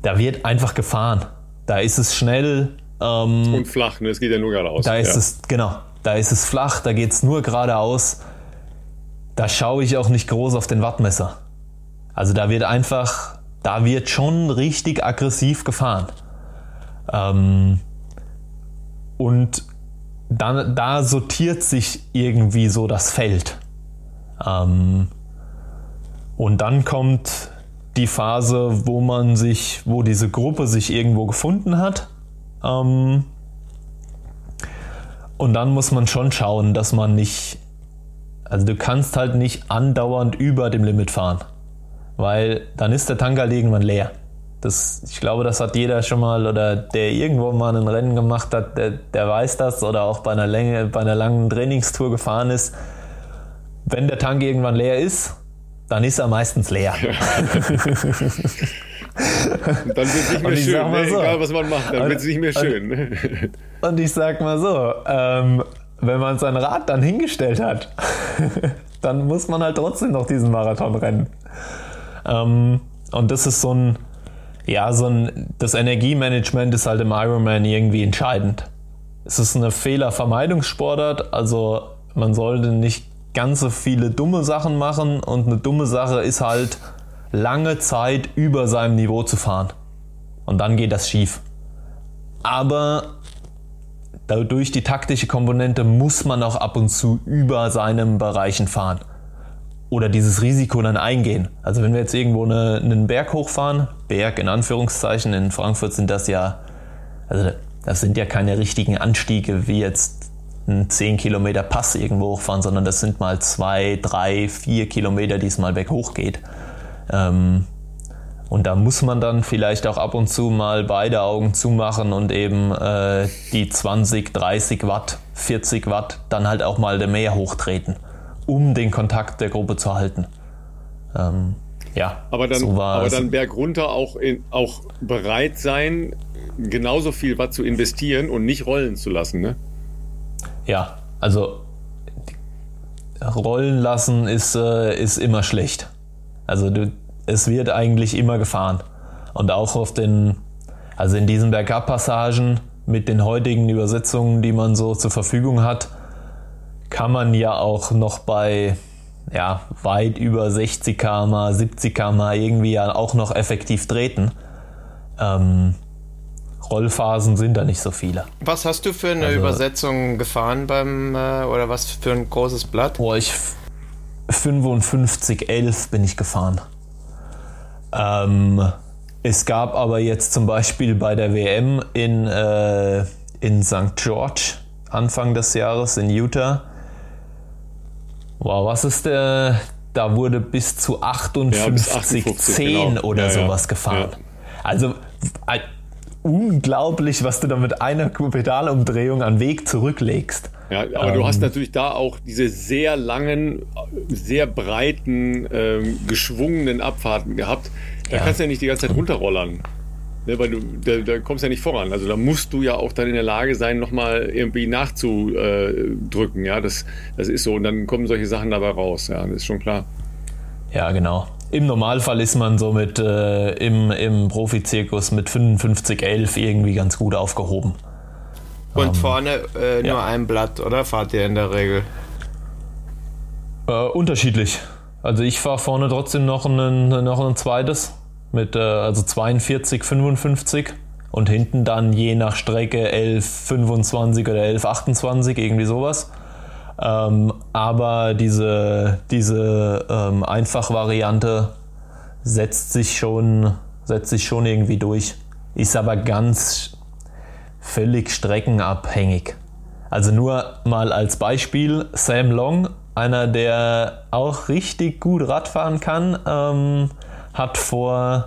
[SPEAKER 2] Da wird einfach gefahren. Da ist es schnell.
[SPEAKER 1] Ähm, Und flach, ne? es geht ja nur geradeaus.
[SPEAKER 2] Da ist ja. es, genau, da ist es flach, da geht es nur geradeaus. Da schaue ich auch nicht groß auf den Wattmesser. Also da wird einfach, da wird schon richtig aggressiv gefahren. Ähm, und dann, da sortiert sich irgendwie so das Feld. Ähm, und dann kommt die Phase, wo man sich, wo diese Gruppe sich irgendwo gefunden hat. Ähm, und dann muss man schon schauen, dass man nicht also du kannst halt nicht andauernd über dem Limit fahren, weil dann ist der Tank halt irgendwann leer. Das, ich glaube, das hat jeder schon mal oder der irgendwo mal ein Rennen gemacht hat, der, der weiß das oder auch bei einer, Länge, bei einer langen Trainingstour gefahren ist. Wenn der Tank irgendwann leer ist, dann ist er meistens leer. Ja. (laughs)
[SPEAKER 1] dann wird es nicht mehr schön, ne? so, egal was man macht, dann wird es nicht mehr schön.
[SPEAKER 2] Und, und ich sag mal so, ähm, wenn man sein Rad dann hingestellt hat, (laughs) dann muss man halt trotzdem noch diesen Marathon rennen. Ähm, und das ist so ein, ja, so ein, das Energiemanagement ist halt im Ironman irgendwie entscheidend. Es ist eine Fehlervermeidungssportart, also man sollte nicht ganz so viele dumme Sachen machen und eine dumme Sache ist halt lange Zeit über seinem Niveau zu fahren. Und dann geht das schief. Aber durch die taktische Komponente muss man auch ab und zu über seinen Bereichen fahren. Oder dieses Risiko dann eingehen. Also wenn wir jetzt irgendwo eine, einen Berg hochfahren, Berg in Anführungszeichen, in Frankfurt sind das ja, also das sind ja keine richtigen Anstiege wie jetzt ein 10 Kilometer Pass irgendwo hochfahren, sondern das sind mal zwei, drei, vier Kilometer, die es mal berghoch geht. Ähm, und da muss man dann vielleicht auch ab und zu mal beide Augen zumachen und eben äh, die 20, 30 Watt, 40 Watt dann halt auch mal mehr hochtreten, um den Kontakt der Gruppe zu halten. Ähm, ja,
[SPEAKER 1] aber dann, so aber dann bergunter auch, in, auch bereit sein, genauso viel Watt zu investieren und nicht rollen zu lassen, ne?
[SPEAKER 2] Ja, also rollen lassen ist, äh, ist immer schlecht. Also du, es wird eigentlich immer gefahren. Und auch auf den, also in diesen Bergabpassagen mit den heutigen Übersetzungen, die man so zur Verfügung hat, kann man ja auch noch bei ja, weit über 60 km, 70 km irgendwie ja auch noch effektiv treten. Ähm, Rollphasen sind da nicht so viele.
[SPEAKER 3] Was hast du für eine also, Übersetzung gefahren beim, äh, oder was für ein großes Blatt?
[SPEAKER 2] Boah, ich 5511 bin ich gefahren. Ähm, es gab aber jetzt zum Beispiel bei der WM in, äh, in St. George Anfang des Jahres in Utah. Wow, was ist der? Da wurde bis zu 58, ja, 10 genau. oder ja, sowas ja. gefahren. Also äh, unglaublich, was du da mit einer Pedalumdrehung an Weg zurücklegst.
[SPEAKER 1] Ja, aber ähm, du hast ähm. natürlich da auch diese sehr langen, sehr breiten, ähm, geschwungenen Abfahrten gehabt. Da kannst du ja nicht die ganze Zeit runterrollern. Ne, weil du, da, da, kommst ja nicht voran. Also da musst du ja auch dann in der Lage sein, nochmal irgendwie nachzudrücken. Ja, das, das ist so. Und dann kommen solche Sachen dabei raus. Ja, das ist schon klar.
[SPEAKER 2] Ja, genau. Im Normalfall ist man so mit äh, im, im Profizirkus mit 55, 11 irgendwie ganz gut aufgehoben.
[SPEAKER 3] Und ähm, vorne äh, nur ja. ein Blatt, oder? Fahrt ihr in der Regel?
[SPEAKER 2] Äh, unterschiedlich. Also ich fahre vorne trotzdem noch ein, noch ein zweites mit äh, also 42, 55 und hinten dann je nach Strecke 11, 25 oder 11, 28, irgendwie sowas. Ähm, aber diese, diese ähm, Einfachvariante setzt sich schon, setzt sich schon irgendwie durch. Ist aber ganz völlig streckenabhängig. Also nur mal als Beispiel, Sam Long, einer, der auch richtig gut Radfahren kann, ähm, hat vor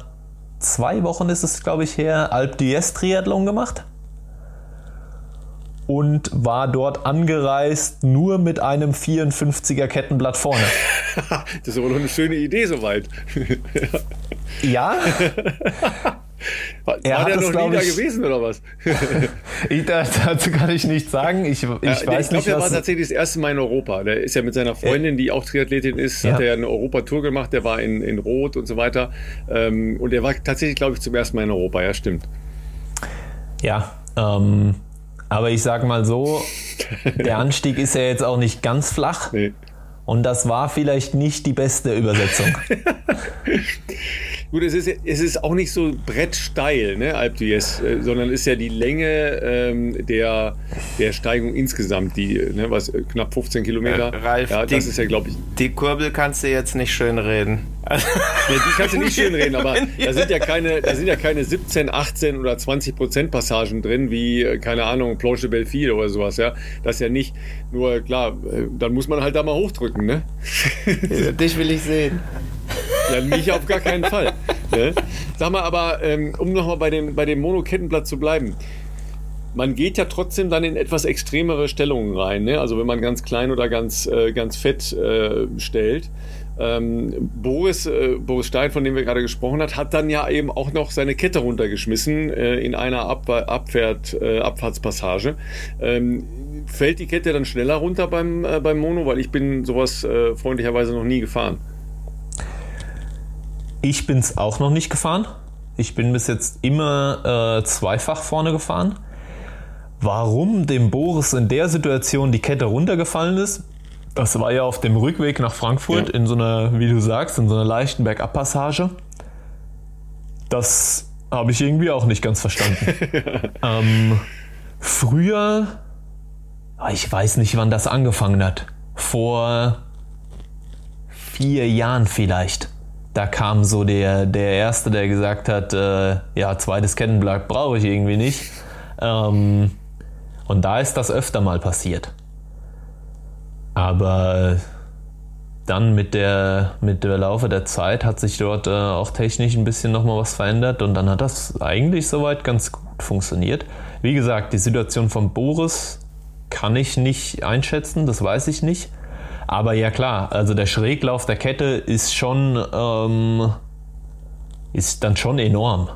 [SPEAKER 2] zwei Wochen ist es, glaube ich, her, Alp d'Huez Triathlon gemacht und war dort angereist nur mit einem 54er Kettenblatt vorne. (laughs)
[SPEAKER 1] das ist aber doch eine schöne Idee soweit.
[SPEAKER 2] ja. (laughs)
[SPEAKER 1] War, er war der noch nie da gewesen oder was? (laughs)
[SPEAKER 2] ich, dazu kann ich nichts sagen. Ich, ich ja, weiß ich
[SPEAKER 1] nicht.
[SPEAKER 2] Ich
[SPEAKER 1] glaube, er war tatsächlich das erste Mal in Europa. Der ist ja mit seiner Freundin, die auch Triathletin ist, ja. hat er eine Europatour gemacht. Der war in, in Rot und so weiter. Ähm, und er war tatsächlich, glaube ich, zum ersten Mal in Europa. Ja, stimmt.
[SPEAKER 2] Ja, ähm, aber ich sag mal so, (laughs) der Anstieg ist ja jetzt auch nicht ganz flach. Nee. Und das war vielleicht nicht die beste Übersetzung. (laughs)
[SPEAKER 1] Gut, es ist, es ist auch nicht so brettsteil, ne, Alp d'Huez, äh, sondern ist ja die Länge ähm, der, der Steigung insgesamt, die, ne, was, äh, knapp 15 Kilometer. Äh,
[SPEAKER 3] Ralf, ja, das die, ist ja, glaube ich. Die Kurbel kannst du jetzt nicht schön reden.
[SPEAKER 1] ja, die kannst du nicht schön reden, aber (laughs) da sind ja keine, da sind ja keine 17, 18 oder 20 Prozent Passagen drin, wie, äh, keine Ahnung, Planche Belleville oder sowas, ja. Das ist ja nicht, nur klar, dann muss man halt da mal hochdrücken, ne?
[SPEAKER 3] Dich will ich sehen.
[SPEAKER 1] Ja, mich auf gar keinen Fall. Ne? Sag mal, aber ähm, um nochmal bei dem, bei dem Monokettenblatt zu bleiben. Man geht ja trotzdem dann in etwas extremere Stellungen rein. Ne? Also wenn man ganz klein oder ganz, äh, ganz fett äh, stellt. Ähm, Boris, äh, Boris Stein, von dem wir gerade gesprochen haben, hat dann ja eben auch noch seine Kette runtergeschmissen äh, in einer Ab Abfahrt, äh, Abfahrtspassage. Ähm, fällt die Kette dann schneller runter beim, äh, beim Mono? Weil ich bin sowas äh, freundlicherweise noch nie gefahren.
[SPEAKER 2] Ich bin es auch noch nicht gefahren. Ich bin bis jetzt immer äh, zweifach vorne gefahren. Warum dem Boris in der Situation die Kette runtergefallen ist, das war ja auf dem Rückweg nach Frankfurt ja. in so einer, wie du sagst, in so einer leichten Bergabpassage. Das habe ich irgendwie auch nicht ganz verstanden. (laughs) ähm, früher, ich weiß nicht, wann das angefangen hat. Vor vier Jahren vielleicht da kam so der, der Erste, der gesagt hat, äh, ja, zweites Kettenblatt brauche ich irgendwie nicht. Ähm, und da ist das öfter mal passiert. Aber dann mit der, mit der Laufe der Zeit hat sich dort äh, auch technisch ein bisschen nochmal was verändert und dann hat das eigentlich soweit ganz gut funktioniert. Wie gesagt, die Situation von Boris kann ich nicht einschätzen, das weiß ich nicht. Aber ja klar, also der Schräglauf der Kette ist schon, ähm, ist dann schon enorm.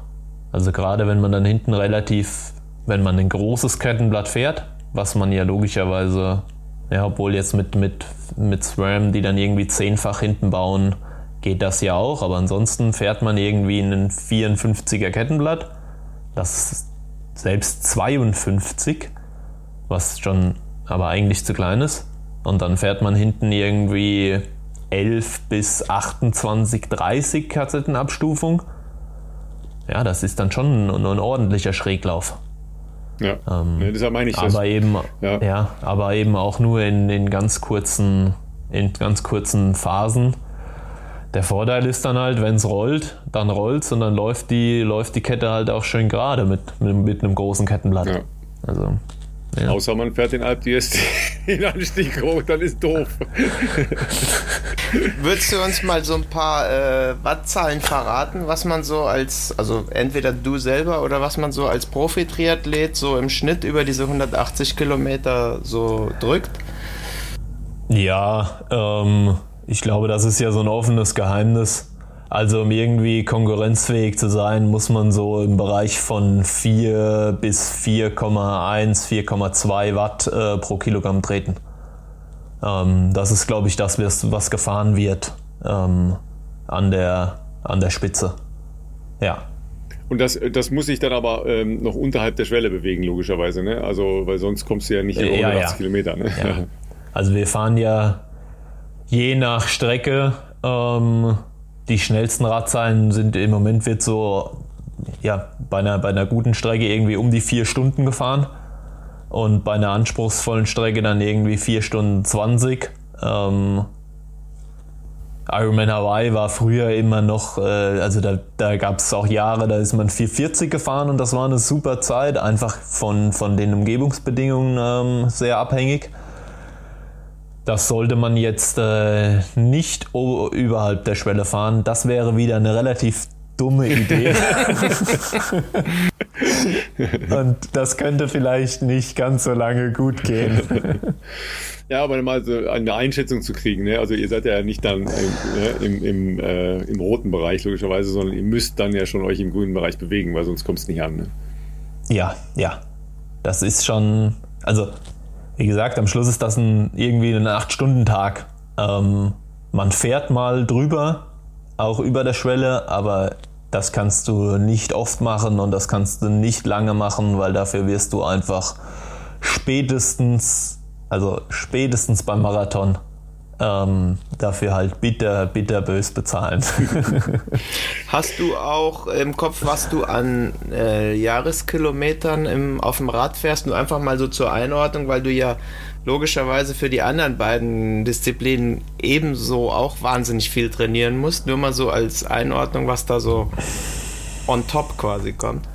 [SPEAKER 2] Also gerade wenn man dann hinten relativ, wenn man ein großes Kettenblatt fährt, was man ja logischerweise, ja, obwohl jetzt mit, mit, mit SRAM, die dann irgendwie zehnfach hinten bauen, geht das ja auch, aber ansonsten fährt man irgendwie einen 54er Kettenblatt, das ist selbst 52, was schon aber eigentlich zu klein ist. Und dann fährt man hinten irgendwie 11 bis 28, 30 Kassettenabstufung. Ja, das ist dann schon ein, ein ordentlicher Schräglauf.
[SPEAKER 1] Ja, ähm, ja deshalb meine ich
[SPEAKER 2] aber das. Eben, ja. ja. aber eben auch nur in, in, ganz kurzen, in ganz kurzen Phasen. Der Vorteil ist dann halt, wenn es rollt, dann rollt es und dann läuft die, läuft die Kette halt auch schön gerade mit, mit, mit einem großen Kettenblatt. Ja.
[SPEAKER 1] Also ja. Außer man fährt den Alp d'Huez den (laughs) Anstieg hoch, dann ist doof. (laughs)
[SPEAKER 3] Würdest du uns mal so ein paar äh, Wattzahlen verraten, was man so als, also entweder du selber oder was man so als Profi-Triathlet so im Schnitt über diese 180 Kilometer so drückt?
[SPEAKER 2] Ja, ähm, ich glaube, das ist ja so ein offenes Geheimnis. Also um irgendwie konkurrenzfähig zu sein, muss man so im Bereich von 4 bis 4,1, 4,2 Watt äh, pro Kilogramm treten. Ähm, das ist, glaube ich, das, was gefahren wird ähm, an, der, an der Spitze. Ja.
[SPEAKER 1] Und das, das muss sich dann aber ähm, noch unterhalb der Schwelle bewegen, logischerweise. Ne? Also, weil sonst kommst du ja nicht über 180 ja. Kilometer. Ne? Ja. (laughs)
[SPEAKER 2] Also wir fahren ja je nach Strecke ähm, die schnellsten Radzahlen sind im Moment wird so ja, bei, einer, bei einer guten Strecke irgendwie um die vier Stunden gefahren und bei einer anspruchsvollen Strecke dann irgendwie vier Stunden 20. Ähm, Ironman Hawaii war früher immer noch, äh, also da, da gab es auch Jahre, da ist man 440 gefahren und das war eine super Zeit, einfach von, von den Umgebungsbedingungen ähm, sehr abhängig. Das sollte man jetzt äh, nicht überhalb der Schwelle fahren. Das wäre wieder eine relativ dumme Idee. (laughs) Und das könnte vielleicht nicht ganz so lange gut gehen. (laughs)
[SPEAKER 1] Ja, aber mal so eine Einschätzung zu kriegen. Ne? Also ihr seid ja nicht dann im, ne, im, im, äh, im, roten Bereich logischerweise, sondern ihr müsst dann ja schon euch im grünen Bereich bewegen, weil sonst kommt es nicht an. Ne?
[SPEAKER 2] Ja, ja. Das ist schon, also wie gesagt, am Schluss ist das ein, irgendwie ein 8-Stunden-Tag. Ähm, man fährt mal drüber, auch über der Schwelle, aber das kannst du nicht oft machen und das kannst du nicht lange machen, weil dafür wirst du einfach spätestens, also spätestens beim Marathon, ähm, dafür halt bitter, bitter bös bezahlen. (laughs)
[SPEAKER 3] Hast du auch im Kopf, was du an äh, Jahreskilometern im, auf dem Rad fährst? Nur einfach mal so zur Einordnung, weil du ja logischerweise für die anderen beiden Disziplinen ebenso auch wahnsinnig viel trainieren musst. Nur mal so als Einordnung, was da so on top quasi kommt.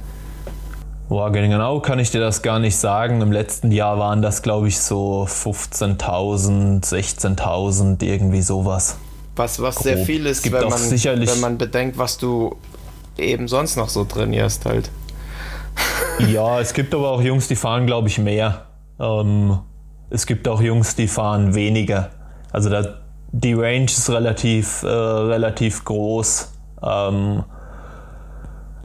[SPEAKER 2] Boah, genau kann ich dir das gar nicht sagen. Im letzten Jahr waren das, glaube ich, so 15.000, 16.000, irgendwie sowas.
[SPEAKER 3] Was, was sehr viel ist, wenn man, wenn man bedenkt, was du eben sonst noch so trainierst halt.
[SPEAKER 2] Ja, es gibt aber auch Jungs, die fahren, glaube ich, mehr. Ähm, es gibt auch Jungs, die fahren weniger. Also da, die Range ist relativ, äh, relativ groß. Ähm,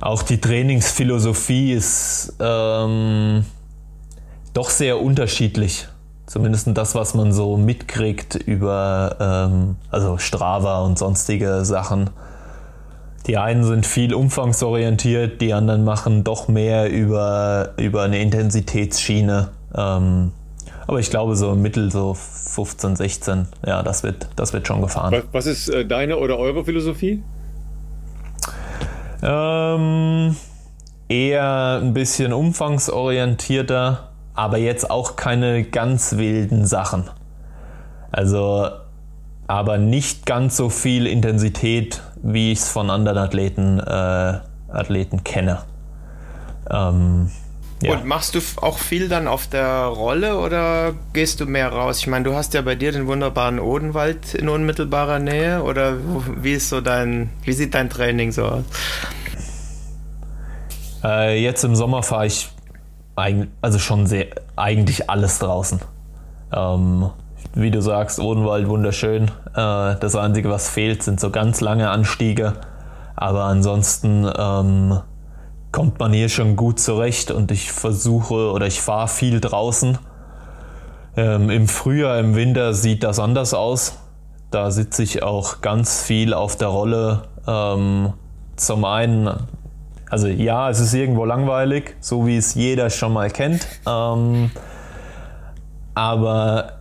[SPEAKER 2] auch die Trainingsphilosophie ist ähm, doch sehr unterschiedlich. Zumindest das, was man so mitkriegt über ähm, also Strava und sonstige Sachen. Die einen sind viel umfangsorientiert, die anderen machen doch mehr über, über eine Intensitätsschiene. Ähm, aber ich glaube, so im Mittel so 15, 16, ja, das wird, das wird schon gefahren.
[SPEAKER 1] Was, was ist äh, deine oder eure Philosophie?
[SPEAKER 2] Ähm, eher ein bisschen umfangsorientierter, aber jetzt auch keine ganz wilden Sachen. Also, aber nicht ganz so viel Intensität, wie ich es von anderen Athleten, äh, Athleten kenne. Ähm,
[SPEAKER 3] ja. Und machst du auch viel dann auf der Rolle oder gehst du mehr raus? Ich meine, du hast ja bei dir den wunderbaren Odenwald in unmittelbarer Nähe oder wie ist so dein, wie sieht dein Training so aus?
[SPEAKER 2] Äh, jetzt im Sommer fahre ich also schon sehr, eigentlich alles draußen. Ähm, wie du sagst, Odenwald wunderschön. Äh, das Einzige, was fehlt, sind so ganz lange Anstiege. Aber ansonsten ähm, kommt man hier schon gut zurecht und ich versuche oder ich fahre viel draußen. Ähm, Im Frühjahr, im Winter sieht das anders aus. Da sitze ich auch ganz viel auf der Rolle. Ähm, zum einen, also ja, es ist irgendwo langweilig, so wie es jeder schon mal kennt. Ähm, aber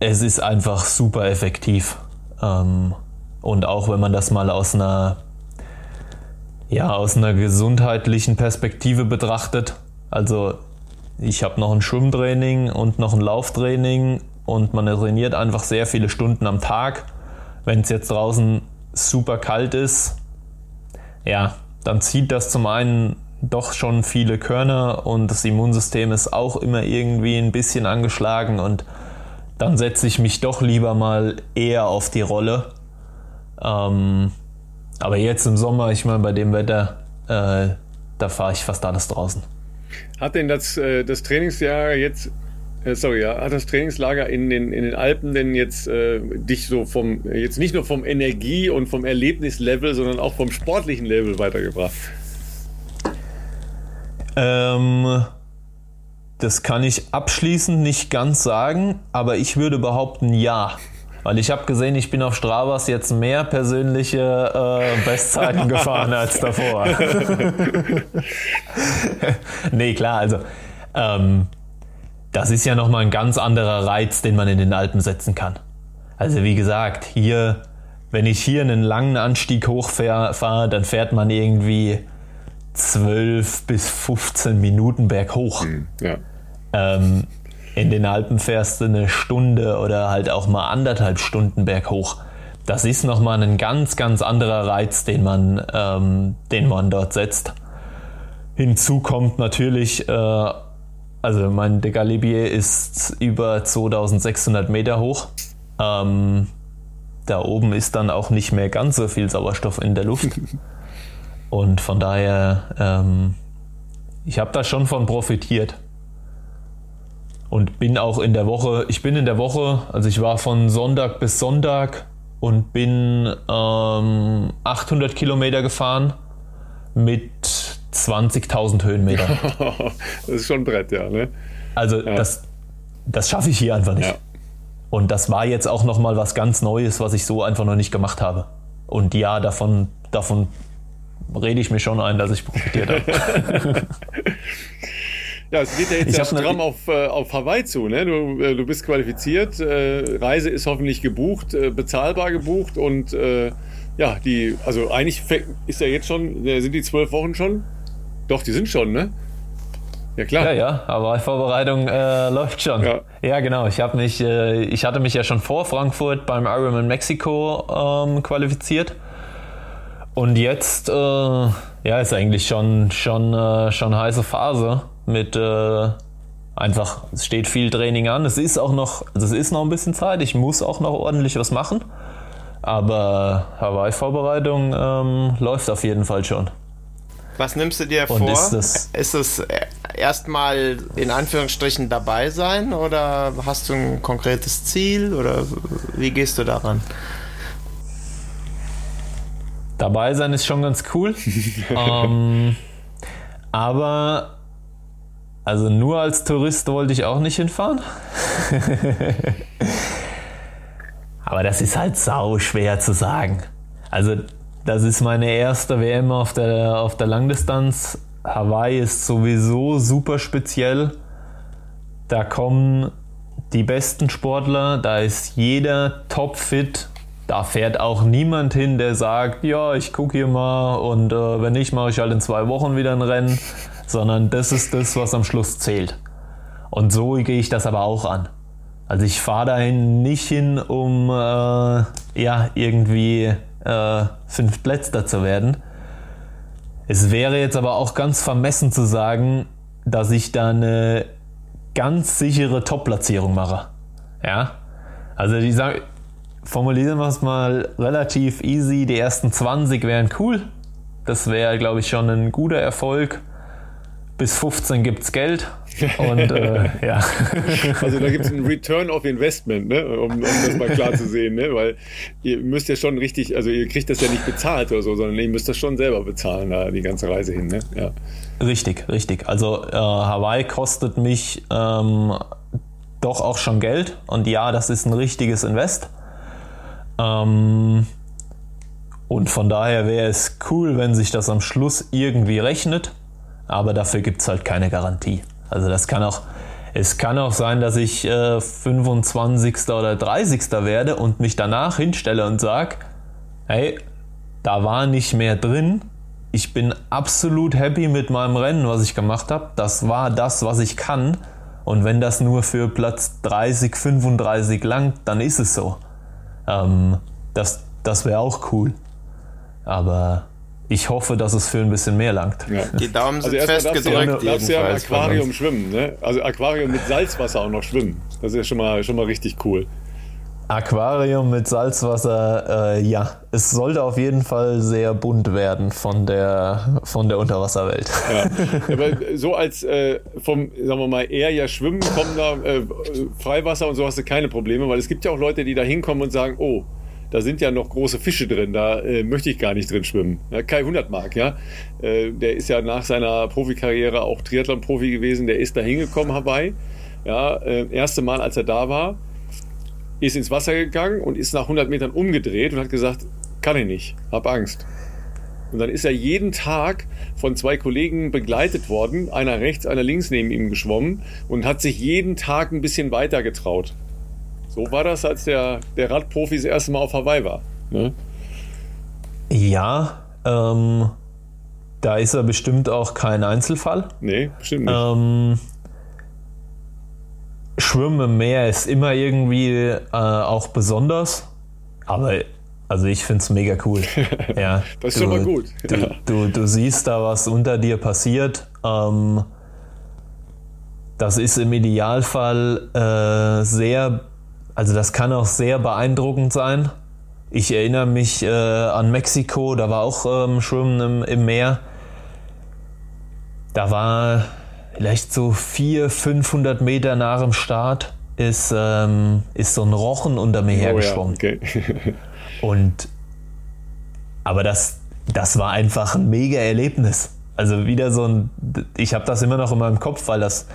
[SPEAKER 2] es ist einfach super effektiv. Ähm, und auch wenn man das mal aus einer ja, aus einer gesundheitlichen Perspektive betrachtet. Also ich habe noch ein Schwimmtraining und noch ein Lauftraining und man trainiert einfach sehr viele Stunden am Tag. Wenn es jetzt draußen super kalt ist, ja, dann zieht das zum einen doch schon viele Körner und das Immunsystem ist auch immer irgendwie ein bisschen angeschlagen und dann setze ich mich doch lieber mal eher auf die Rolle. Ähm, aber jetzt im Sommer, ich meine, bei dem Wetter, äh, da fahre ich fast alles draußen.
[SPEAKER 1] Hat denn das, äh, das Trainingsjahr jetzt, äh, sorry, ja, hat das Trainingslager in den, in den Alpen denn jetzt äh, dich so vom, jetzt nicht nur vom Energie- und vom Erlebnislevel, sondern auch vom sportlichen Level weitergebracht?
[SPEAKER 2] Ähm, das kann ich abschließend nicht ganz sagen, aber ich würde behaupten, ja. Weil ich habe gesehen, ich bin auf Strabas jetzt mehr persönliche äh, Bestzeiten (laughs) gefahren als davor. (laughs) nee, klar, also ähm, das ist ja nochmal ein ganz anderer Reiz, den man in den Alpen setzen kann. Also wie gesagt, hier, wenn ich hier einen langen Anstieg hochfahre, dann fährt man irgendwie 12 bis 15 Minuten berghoch. Hm, ja. Ähm, in den Alpen fährst du eine Stunde oder halt auch mal anderthalb Stunden berghoch. Das ist nochmal ein ganz, ganz anderer Reiz, den man, ähm, den man dort setzt. Hinzu kommt natürlich, äh, also mein Decalibier ist über 2600 Meter hoch. Ähm, da oben ist dann auch nicht mehr ganz so viel Sauerstoff in der Luft. (laughs) Und von daher, ähm, ich habe da schon von profitiert und bin auch in der Woche, ich bin in der Woche, also ich war von Sonntag bis Sonntag und bin ähm, 800 Kilometer gefahren mit 20.000 Höhenmeter. (laughs)
[SPEAKER 1] das ist schon ein Brett, ja. Ne?
[SPEAKER 2] Also ja. das, das schaffe ich hier einfach nicht. Ja. Und das war jetzt auch nochmal was ganz Neues, was ich so einfach noch nicht gemacht habe. Und ja, davon, davon rede ich mir schon ein, dass ich profitiert habe. (laughs) (laughs)
[SPEAKER 1] Ja, es geht ja jetzt ja stramm auf, äh, auf Hawaii zu. Ne? Du, äh, du bist qualifiziert, äh, Reise ist hoffentlich gebucht, äh, bezahlbar gebucht und äh, ja, die, also eigentlich ist ja jetzt schon, äh, sind die zwölf Wochen schon? Doch, die sind schon, ne?
[SPEAKER 2] Ja, klar. Ja, ja, aber die Vorbereitung äh, läuft schon. Ja. ja, genau. Ich, mich, äh, ich hatte mich ja schon vor Frankfurt beim Ironman Mexiko ähm, qualifiziert. Und jetzt äh, ja, ist eigentlich schon, schon, schon heiße Phase mit äh, einfach, es steht viel Training an. Es ist auch noch, also es ist noch ein bisschen Zeit. Ich muss auch noch ordentlich was machen. Aber Hawaii-Vorbereitung ähm, läuft auf jeden Fall schon.
[SPEAKER 3] Was nimmst du dir Und vor? Ist, das ist es erstmal in Anführungsstrichen dabei sein oder hast du ein konkretes Ziel oder wie gehst du daran?
[SPEAKER 2] Dabei sein ist schon ganz cool. (laughs) ähm, aber also nur als Tourist wollte ich auch nicht hinfahren. (laughs) aber das ist halt sau schwer zu sagen. Also das ist meine erste WM auf der, auf der Langdistanz. Hawaii ist sowieso super speziell. Da kommen die besten Sportler, da ist jeder topfit. Da fährt auch niemand hin, der sagt, ja, ich gucke hier mal und äh, wenn nicht, mache ich halt in zwei Wochen wieder ein Rennen, sondern das ist das, was am Schluss zählt. Und so gehe ich das aber auch an. Also ich fahre dahin nicht hin, um äh, ja irgendwie äh, Fünftletzter zu werden. Es wäre jetzt aber auch ganz vermessen zu sagen, dass ich da eine ganz sichere Top-Platzierung mache. Ja, also ich sage, formulieren wir es mal relativ easy. Die ersten 20 wären cool. Das wäre, glaube ich, schon ein guter Erfolg. Bis 15 gibt es Geld. Und äh, (laughs) ja.
[SPEAKER 1] Also da gibt es einen Return of Investment, ne? um, um das mal klar zu sehen, ne? weil ihr müsst ja schon richtig, also ihr kriegt das ja nicht bezahlt oder so, sondern ihr müsst das schon selber bezahlen, da die ganze Reise hin. Ne? Ja.
[SPEAKER 2] Richtig, richtig. Also äh, Hawaii kostet mich ähm, doch auch schon Geld und ja, das ist ein richtiges Invest. Ähm, und von daher wäre es cool, wenn sich das am Schluss irgendwie rechnet, aber dafür gibt es halt keine Garantie. Also das kann auch, es kann auch sein, dass ich äh, 25. oder 30. werde und mich danach hinstelle und sage, hey, da war nicht mehr drin. Ich bin absolut happy mit meinem Rennen, was ich gemacht habe. Das war das, was ich kann. Und wenn das nur für Platz 30, 35 langt, dann ist es so. Ähm, das das wäre auch cool. Aber ich hoffe, dass es für ein bisschen mehr langt.
[SPEAKER 3] Ja. Die Daumen sind also fest gedrückt.
[SPEAKER 1] Du darfst ja im Aquarium schwimmen, ne? Also Aquarium mit Salzwasser auch noch schwimmen. Das ist ja schon mal, schon mal richtig cool.
[SPEAKER 2] Aquarium mit Salzwasser, äh, ja. Es sollte auf jeden Fall sehr bunt werden von der, von der Unterwasserwelt.
[SPEAKER 1] Ja. Aber so als äh, vom, sagen wir mal, eher ja Schwimmen kommen da äh, Freiwasser und so hast du keine Probleme, weil es gibt ja auch Leute, die da hinkommen und sagen, oh, da sind ja noch große Fische drin, da äh, möchte ich gar nicht drin schwimmen. Ja, Kai Hundertmark, ja, äh, der ist ja nach seiner Profikarriere auch Triathlon-Profi gewesen, der ist da hingekommen, Hawaii, ja, äh, erste Mal, als er da war, ist ins Wasser gegangen und ist nach 100 Metern umgedreht und hat gesagt, kann ich nicht, hab Angst. Und dann ist er jeden Tag von zwei Kollegen begleitet worden, einer rechts, einer links neben ihm geschwommen und hat sich jeden Tag ein bisschen weiter getraut. So war das, als der, der Radprofi das erste Mal auf Hawaii war. Ne?
[SPEAKER 2] Ja, ähm, da ist er bestimmt auch kein Einzelfall.
[SPEAKER 1] Nee, bestimmt nicht. Ähm,
[SPEAKER 2] Schwimmen im Meer ist immer irgendwie äh, auch besonders, aber also ich finde es mega cool. (laughs)
[SPEAKER 1] ja, das ist du, schon mal gut.
[SPEAKER 2] Du, ja. du, du, siehst da, was unter dir passiert. Ähm, das ist im Idealfall äh, sehr also das kann auch sehr beeindruckend sein. Ich erinnere mich äh, an Mexiko, da war auch ähm, Schwimmen im, im, Meer. Da war vielleicht so 400, 500 Meter nach dem Start ist, ähm, ist so ein Rochen unter mir oh, hergeschwommen. Ja, okay. (laughs) Und aber das, das war einfach ein mega Erlebnis. Also wieder so ein, ich habe das immer noch in meinem Kopf, weil das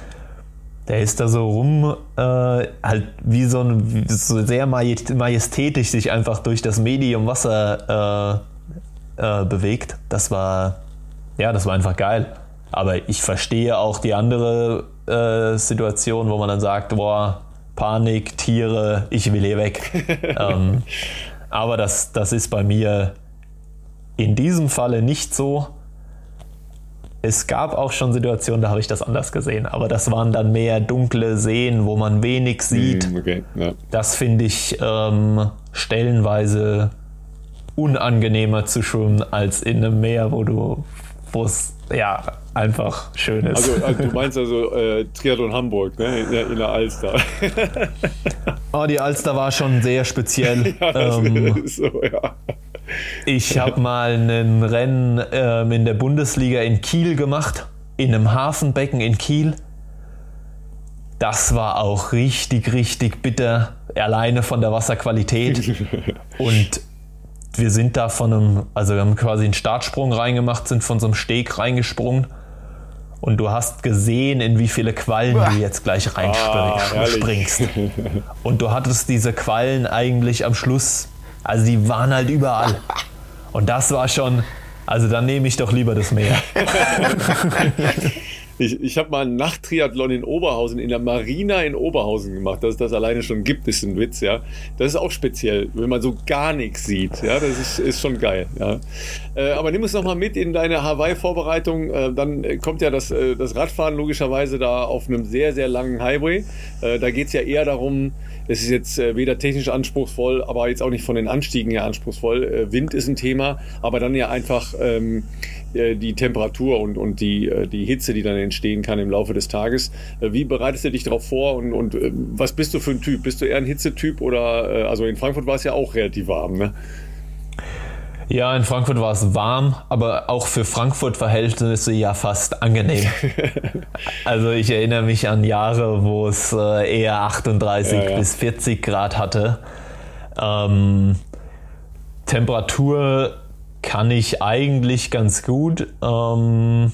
[SPEAKER 2] der ist da so rum, äh, halt wie so, ein, so sehr majestätisch sich einfach durch das Medium Wasser äh, äh, bewegt. Das war, ja, das war einfach geil. Aber ich verstehe auch die andere äh, Situation, wo man dann sagt, boah, Panik, Tiere, ich will hier weg. (laughs) ähm, aber das, das ist bei mir in diesem Falle nicht so. Es gab auch schon Situationen, da habe ich das anders gesehen, aber das waren dann mehr dunkle Seen, wo man wenig sieht.
[SPEAKER 1] Hm, okay, ja.
[SPEAKER 2] Das finde ich ähm, stellenweise unangenehmer zu schwimmen als in einem Meer, wo du, wo es ja einfach schön ist.
[SPEAKER 1] Also, also du (laughs) meinst also äh, Triathlon Hamburg, ne? In, der, in der Alster.
[SPEAKER 2] oh, die Alster war schon sehr speziell. (laughs)
[SPEAKER 1] ja, das
[SPEAKER 2] ähm,
[SPEAKER 1] ist so, ja.
[SPEAKER 2] Ich habe mal ein Rennen ähm, in der Bundesliga in Kiel gemacht, in einem Hafenbecken in Kiel. Das war auch richtig, richtig bitter, alleine von der Wasserqualität. (laughs) Und wir sind da von einem, also wir haben quasi einen Startsprung reingemacht, sind von so einem Steg reingesprungen. Und du hast gesehen, in wie viele Quallen du jetzt gleich
[SPEAKER 1] Ah,
[SPEAKER 2] reinspringst.
[SPEAKER 1] herrlich.
[SPEAKER 2] Und du hattest diese Quallen eigentlich am Schluss, also die waren halt überall. (laughs) Und das war schon, also dann nehme ich doch lieber das Meer. (laughs)
[SPEAKER 1] Ich, ich habe mal einen Nachttriathlon in Oberhausen, in der Marina in Oberhausen gemacht. Dass es das alleine schon gibt, ist ein Witz, ja. Das ist auch speziell, wenn man so gar nichts sieht. Ja, das ist, ist schon geil, ja. Äh, aber nimm uns noch mal mit in deine Hawaii-Vorbereitung. Äh, dann kommt ja das, äh, das Radfahren logischerweise da auf einem sehr, sehr langen Highway. Äh, da geht es ja eher darum, es ist jetzt äh, weder technisch anspruchsvoll, aber jetzt auch nicht von den Anstiegen her anspruchsvoll. Äh, Wind ist ein Thema, aber dann ja einfach ähm, äh, die Temperatur und, und die, die Hitze, die dann entstehen kann im Laufe des Tages. Wie bereitest du dich darauf vor und, und was bist du für ein Typ? Bist du eher ein Hitzetyp oder, also in Frankfurt war es ja auch relativ warm, ne?
[SPEAKER 2] Ja, in Frankfurt war es warm, aber auch für Frankfurt-Verhältnisse ja fast angenehm. (laughs) also ich erinnere mich an Jahre, wo es äh, eher 38
[SPEAKER 1] Ja, ja.
[SPEAKER 2] bis 40 Grad hatte. Ähm, Temperatur kann ich eigentlich ganz gut. Ähm,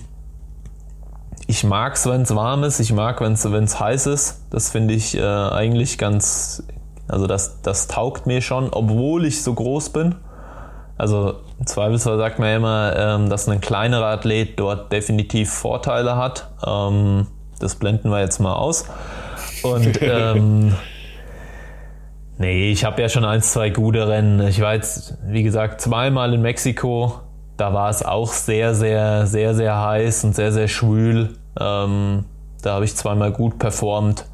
[SPEAKER 2] ich mag es, wenn es warm ist. Ich mag, wenn es heiß ist. Das finde ich äh, eigentlich ganz. Also, das, das taugt mir schon, obwohl ich so groß bin. Also, im Zweifelsfall sagt man ja immer, ähm, dass ein kleinerer Athlet dort definitiv Vorteile hat. Ähm, das blenden wir jetzt mal aus. Und. (laughs) Ähm, Nee, ich habe ja schon ein, zwei gute Rennen. Ich war jetzt, wie gesagt, zweimal in Mexiko. Da war es auch sehr, sehr, sehr, sehr heiß und sehr, sehr schwül. Ähm, da habe ich zweimal gut performt.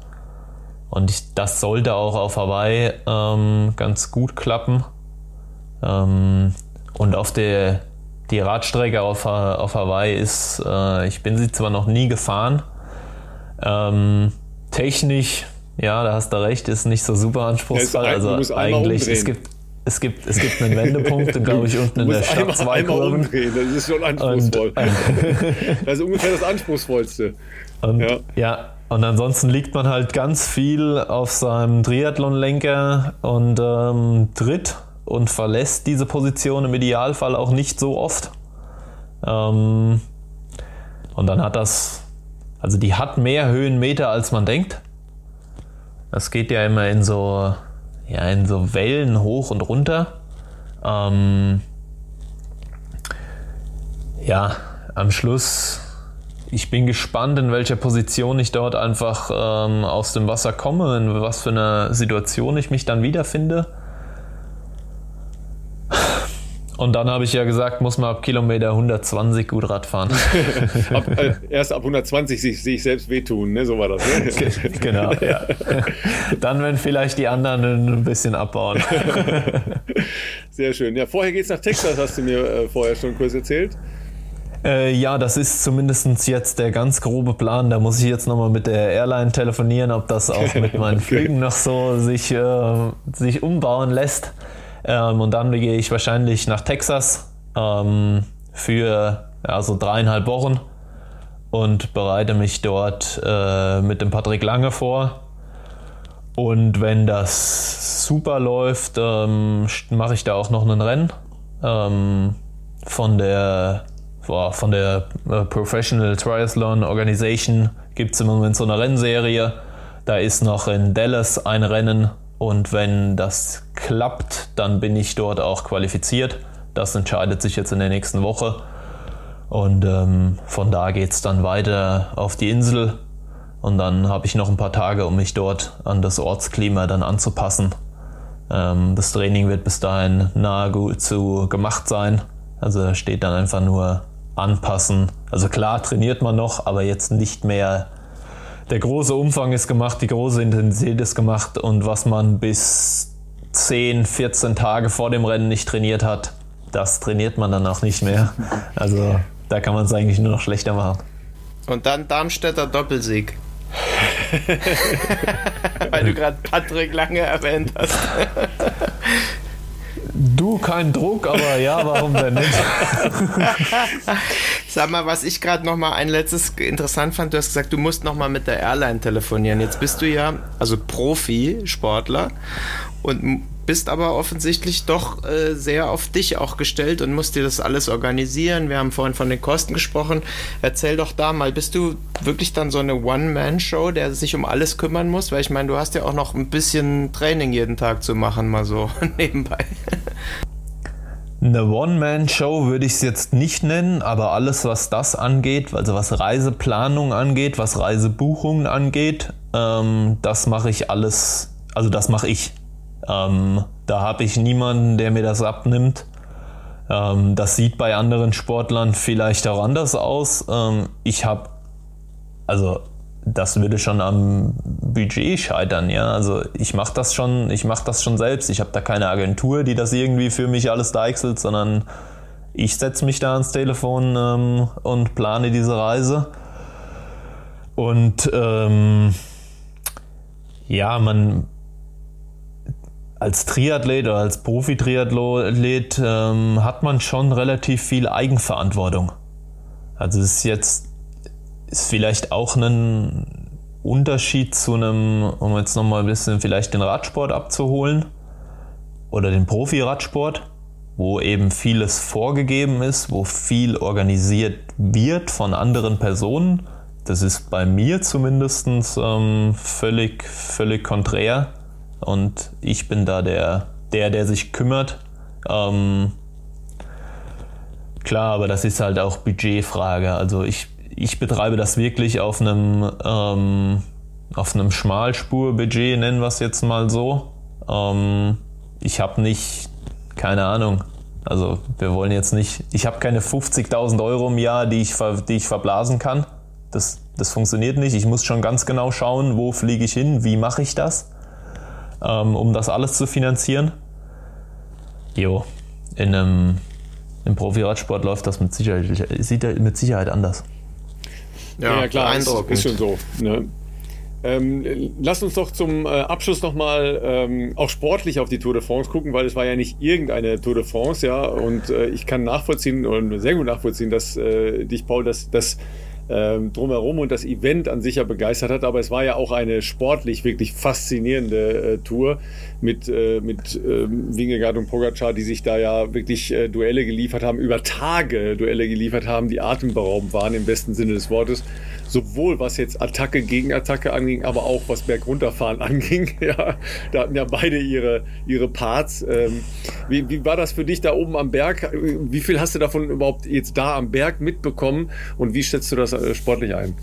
[SPEAKER 2] Und ich, das sollte auch auf Hawaii ähm, ganz gut klappen. Ähm, und auf der die Radstrecke auf, auf Hawaii ist, äh, ich bin sie zwar noch nie gefahren. Ähm, technisch, ja, da hast du recht, ist nicht so super anspruchsvoll. Also eigentlich,
[SPEAKER 1] umdrehen.
[SPEAKER 2] es gibt, es gibt, es gibt einen Wendepunkt, (laughs) glaube ich, unten in der Stadt
[SPEAKER 1] einmal,
[SPEAKER 2] zwei
[SPEAKER 1] einmal
[SPEAKER 2] Kurven.
[SPEAKER 1] umdrehen, das ist schon anspruchsvoll. (laughs) das ist ungefähr das Anspruchsvollste.
[SPEAKER 2] Und,
[SPEAKER 1] Ja.
[SPEAKER 2] ja. und ansonsten liegt man halt ganz viel auf seinem Triathlon-Lenker und ähm, tritt und verlässt diese Position im Idealfall auch nicht so oft. Ähm, und dann hat das, also die hat mehr Höhenmeter als man denkt. Das geht ja immer in so, ja, in so Wellen hoch und runter. Ähm, ja, am Schluss, ich bin gespannt, in welcher Position ich dort einfach ähm, aus dem Wasser komme, in was für einer Situation ich mich dann wiederfinde. Und dann habe ich ja gesagt, muss man ab Kilometer 120 gut Rad fahren. (laughs)
[SPEAKER 1] Ab, äh, erst ab 120 sich, sich selbst wehtun, ne? so war das. Ne?
[SPEAKER 2] genau, ja. (laughs) Dann, wenn vielleicht die anderen ein bisschen abbauen.
[SPEAKER 1] Sehr schön. Ja, vorher geht's nach Texas, hast du mir äh, vorher schon kurz erzählt.
[SPEAKER 2] Äh, ja, das ist zumindest jetzt der ganz grobe Plan. Da muss ich jetzt nochmal mit der Airline telefonieren, ob das auch (laughs) mit meinen Flügen noch so sich, äh, sich umbauen lässt. Ähm, und dann gehe ich wahrscheinlich nach Texas ähm, für ja, so dreieinhalb Wochen und bereite mich dort äh, mit dem Patrick Lange vor. Und wenn das super läuft, ähm, mache ich da auch noch ein Rennen ähm, von der von der äh, Professional Triathlon Organization gibt es im Moment so eine Rennserie. Da ist noch in Dallas ein Rennen und wenn das klappt, dann bin ich dort auch qualifiziert. Das entscheidet sich jetzt in der nächsten Woche. Und ähm, von da geht es dann weiter auf die Insel. Und dann habe ich noch ein paar Tage, um mich dort an das Ortsklima dann anzupassen. Ähm, das Training wird bis dahin nahezu gemacht sein. Also steht dann einfach nur anpassen. Also klar trainiert man noch, aber jetzt nicht mehr. Der große Umfang ist gemacht, die große Intensität ist gemacht und was man bis 10, 14 Tage vor dem Rennen nicht trainiert hat, das trainiert man dann auch nicht mehr. Also da kann man es eigentlich nur noch schlechter machen.
[SPEAKER 3] Und dann Darmstädter Doppelsieg. (laughs) Weil du gerade Patrick Lange erwähnt hast.
[SPEAKER 2] Du, kein Druck, aber ja, warum denn nicht? (laughs)
[SPEAKER 3] Sag mal, was ich gerade noch mal ein letztes interessant fand, du hast gesagt, du musst noch mal mit der Airline telefonieren. Jetzt bist du ja also Profi-Sportler und bist aber offensichtlich doch äh, sehr auf dich auch gestellt und musst dir das alles organisieren. Wir haben vorhin von den Kosten gesprochen. Erzähl doch da mal, bist du wirklich dann so eine One-Man-Show, der sich um alles kümmern muss? Weil ich meine, du hast ja auch noch ein bisschen Training jeden Tag zu machen, mal so (laughs) nebenbei.
[SPEAKER 2] Eine One-Man-Show würde ich es jetzt nicht nennen, aber alles, was das angeht, also was Reiseplanung angeht, was Reisebuchungen angeht, ähm, das mache ich alles, also das mache ich. Ähm, da habe ich niemanden, der mir das abnimmt. Ähm, das sieht bei anderen Sportlern vielleicht auch anders aus. Ähm, ich habe, also das würde schon am Budget scheitern, ja. Also ich mache das schon, ich mache das schon selbst. Ich habe da keine Agentur, die das irgendwie für mich alles deichselt, sondern ich setze mich da ans Telefon ähm, und plane diese Reise. Und ähm, ja, man, als Triathlet oder als Profi-Triathlet ähm, hat man schon relativ viel Eigenverantwortung. Also es ist jetzt ist vielleicht auch ein Unterschied zu einem, um jetzt nochmal ein bisschen vielleicht den Radsport abzuholen oder den Profi-Radsport, wo eben vieles vorgegeben ist, wo viel organisiert wird von anderen Personen. Das ist bei mir zumindest ähm, völlig, völlig konträr. Und ich bin da der, der, der sich kümmert. Ähm, klar, aber das ist halt auch Budgetfrage. Also ich, ich betreibe das wirklich auf einem, ähm, auf einem Schmalspurbudget, nennen wir es jetzt mal so. Ähm, ich habe nicht, keine Ahnung, also wir wollen jetzt nicht, ich habe keine 50.000 Euro im Jahr, die ich, die ich verblasen kann. Das, das funktioniert nicht. Ich muss schon ganz genau schauen, wo fliege ich hin, wie mache ich das ähm, um das alles zu finanzieren. Jo, in einem im Profi-Radsport läuft das mit Sicherheit, sieht mit Sicherheit anders.
[SPEAKER 1] Ja, ja klar, ist, ist schon so. Ne? Ähm, lass uns doch zum äh, Abschluss nochmal ähm, auch sportlich auf die Tour de France gucken, weil es war ja nicht irgendeine Tour de France, ja, und äh, ich kann nachvollziehen und sehr gut nachvollziehen, dass äh, dich, Paul, das, das ähm, drumherum und das Event an sich ja begeistert hat. Aber es war ja auch eine sportlich wirklich faszinierende äh, Tour mit, äh, mit äh, Wingegaard und Pogacar, die sich da ja wirklich äh, Duelle geliefert haben, über Tage Duelle geliefert haben, die atemberaubend waren im besten Sinne des Wortes sowohl was jetzt Attacke gegen Attacke anging, aber auch was Bergunterfahren (laughs) anging. Ja, da hatten ja beide ihre, ihre Parts. Ähm, wie, wie war das für dich da oben am Berg? Wie viel hast du davon überhaupt jetzt da am Berg mitbekommen und wie schätzt du das äh, sportlich ein?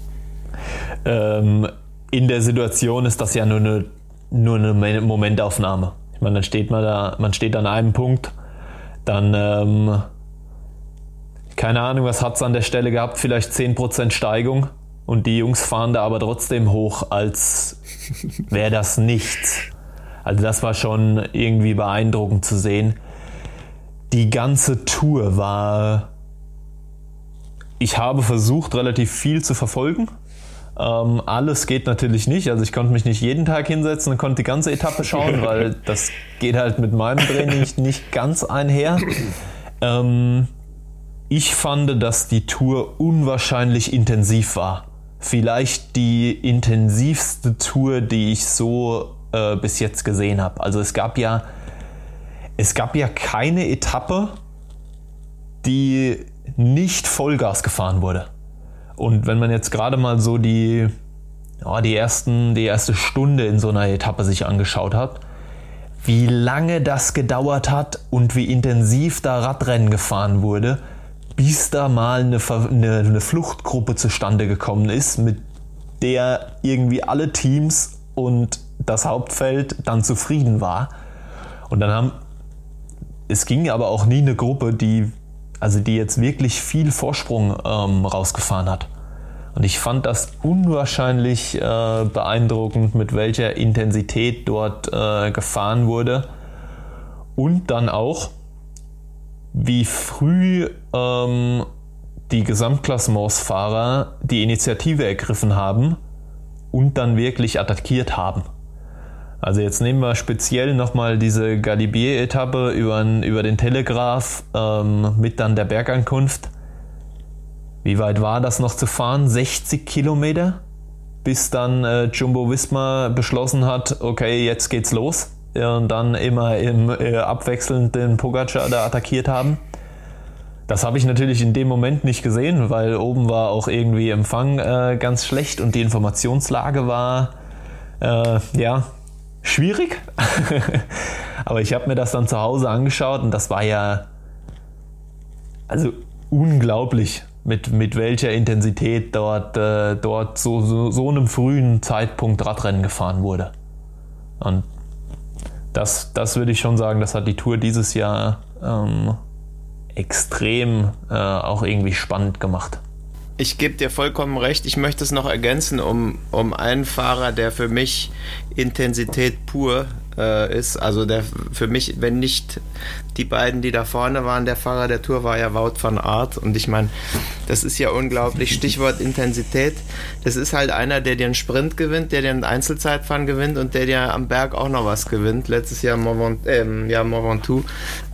[SPEAKER 2] Ähm, in der Situation ist das ja nur eine, nur eine Momentaufnahme. Ich meine, dann steht man da, man steht an einem Punkt, dann ähm, keine Ahnung, was hat es an der Stelle gehabt, vielleicht 10% Steigung und die Jungs fahren da aber trotzdem hoch, als (laughs) wäre das nichts. Also das war schon irgendwie beeindruckend zu sehen. Die ganze Tour war... Ich habe versucht, relativ viel zu verfolgen. Ähm, alles geht natürlich nicht. Also ich konnte mich nicht jeden Tag hinsetzen und konnte die ganze Etappe schauen, (laughs) weil das geht halt mit meinem Training nicht ganz einher. Ähm, ich fand, dass die Tour unwahrscheinlich intensiv war vielleicht die intensivste Tour, die ich so äh, bis jetzt gesehen habe. Also es gab ja, es gab ja keine Etappe, die nicht Vollgas gefahren wurde. Und wenn man jetzt gerade mal so die, ja, die, ersten, die erste Stunde in so einer Etappe sich angeschaut hat, wie lange das gedauert hat und wie intensiv da Radrennen gefahren wurde, bis da mal eine, eine, eine Fluchtgruppe zustande gekommen ist, mit der irgendwie alle Teams und das Hauptfeld dann zufrieden war. Und dann haben, es ging aber auch nie eine Gruppe, die, also die jetzt wirklich viel Vorsprung ähm, rausgefahren hat. Und ich fand das unwahrscheinlich äh, beeindruckend, mit welcher Intensität dort äh, gefahren wurde. Und dann auch, wie früh ähm, die Gesamtklassementsfahrer die Initiative ergriffen haben und dann wirklich attackiert haben. Also jetzt nehmen wir speziell nochmal diese Galibier-Etappe über, über, den Telegraph ähm, mit dann der Bergankunft. Wie weit war das noch zu fahren? 60 Kilometer? Bis dann äh, Jumbo Visma beschlossen hat, okay, jetzt geht's los. Und dann immer im äh, abwechselnd den Pogacar da attackiert haben. Das habe ich natürlich in dem Moment nicht gesehen, weil oben war auch irgendwie Empfang äh, ganz schlecht und die Informationslage war äh, ja schwierig. (laughs) Aber ich habe mir das dann zu Hause angeschaut und das war ja also unglaublich, mit, mit welcher Intensität dort, äh, dort so, so, so einem frühen Zeitpunkt Radrennen gefahren wurde. Und das, das würde ich schon sagen, das hat die Tour dieses Jahr ähm, extrem äh, auch irgendwie spannend gemacht.
[SPEAKER 3] Ich gebe dir vollkommen recht. Ich möchte es noch ergänzen um, um einen Fahrer, der für mich Intensität pur äh, ist. Also der für mich, wenn nicht die beiden, die da vorne waren, der Fahrer der Tour war ja Wout van Aert. Und ich meine, das ist ja unglaublich. Stichwort Intensität. Das ist halt einer, der dir einen Sprint gewinnt, der dir ein Einzelzeitfahren gewinnt und der dir am Berg auch noch was gewinnt. Letztes Jahr Mont, äh, ja, Mont Ventoux.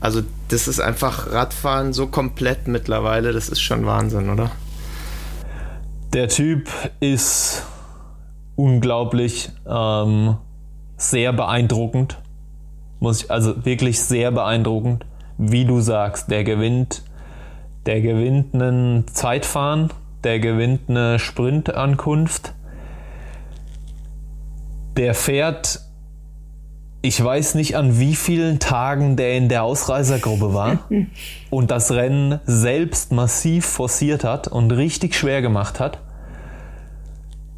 [SPEAKER 3] Also das ist einfach Radfahren so komplett mittlerweile. Das ist schon Wahnsinn, oder?
[SPEAKER 2] Der Typ ist unglaublich. Ähm sehr beeindruckend. Muss ich, also wirklich sehr beeindruckend. Wie du sagst, der gewinnt, der gewinnt einen Zeitfahren, der gewinnt eine Sprintankunft. Der fährt, ich weiß nicht an wie vielen Tagen der in der Ausreisergruppe war (laughs) und das Rennen selbst massiv forciert hat und richtig schwer gemacht hat.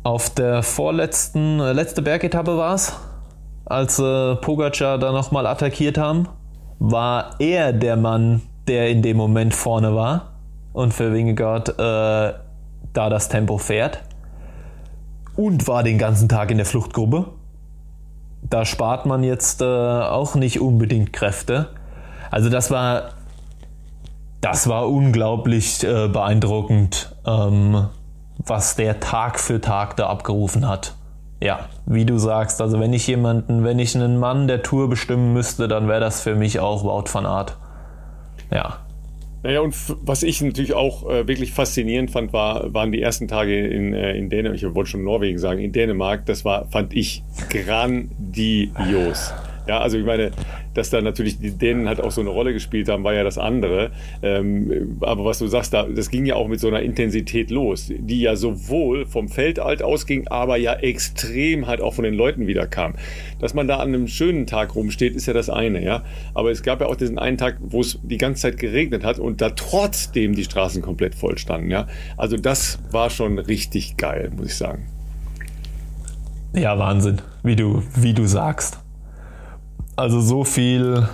[SPEAKER 2] Auf der vorletzten, äh, letzte Bergetappe war es, als äh, Pogacar da nochmal attackiert haben, war er der Mann, der in dem Moment vorne war und für Wingegaard äh, da das Tempo fährt und war den ganzen Tag in der Fluchtgruppe. Da spart man jetzt äh, auch nicht unbedingt Kräfte. Also das war das war unglaublich äh, beeindruckend, ähm, was der Tag für Tag da abgerufen hat. Ja, wie du sagst, also wenn ich jemanden, wenn ich einen Mann der Tour bestimmen müsste, dann wäre das für mich auch Wout van Art. Ja.
[SPEAKER 1] Naja, und was ich natürlich auch äh, wirklich faszinierend fand, war, waren die ersten Tage in, äh, in Dänemark, ich wollte schon Norwegen sagen, in Dänemark, das war, fand ich grandios. Ja, also ich meine, dass da natürlich die Dänen halt auch so eine Rolle gespielt haben, war ja das andere. Ähm, aber was du sagst, da, das ging ja auch mit so einer Intensität los, die ja sowohl vom Feldalt ausging, aber ja extrem halt auch von den Leuten wieder kam. Dass man da an einem schönen Tag rumsteht, ist ja das eine, ja. Aber es gab ja auch diesen einen Tag, wo es die ganze Zeit geregnet hat und da trotzdem die Straßen komplett voll standen, ja. Also das war schon richtig geil, muss ich sagen.
[SPEAKER 2] Ja, Wahnsinn, wie du, wie du sagst. Also so viel,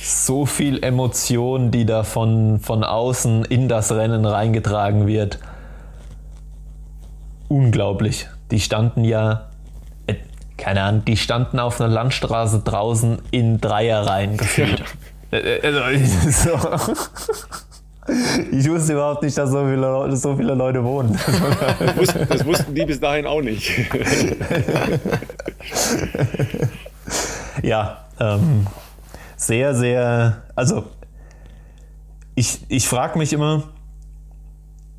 [SPEAKER 2] so viel Emotion, die da von, von außen in das Rennen reingetragen wird. Unglaublich. Die standen ja, äh, keine Ahnung, die standen auf einer Landstraße draußen in Dreierreihen (laughs) gefühlt. Ja. Äh, äh, also, (laughs) so. Ich wusste überhaupt nicht, dass so viele, so viele Leute wohnen.
[SPEAKER 1] Das wussten, das wussten die bis dahin auch nicht. (laughs)
[SPEAKER 2] Ja, ähm, sehr, sehr, also ich, ich frage mich immer,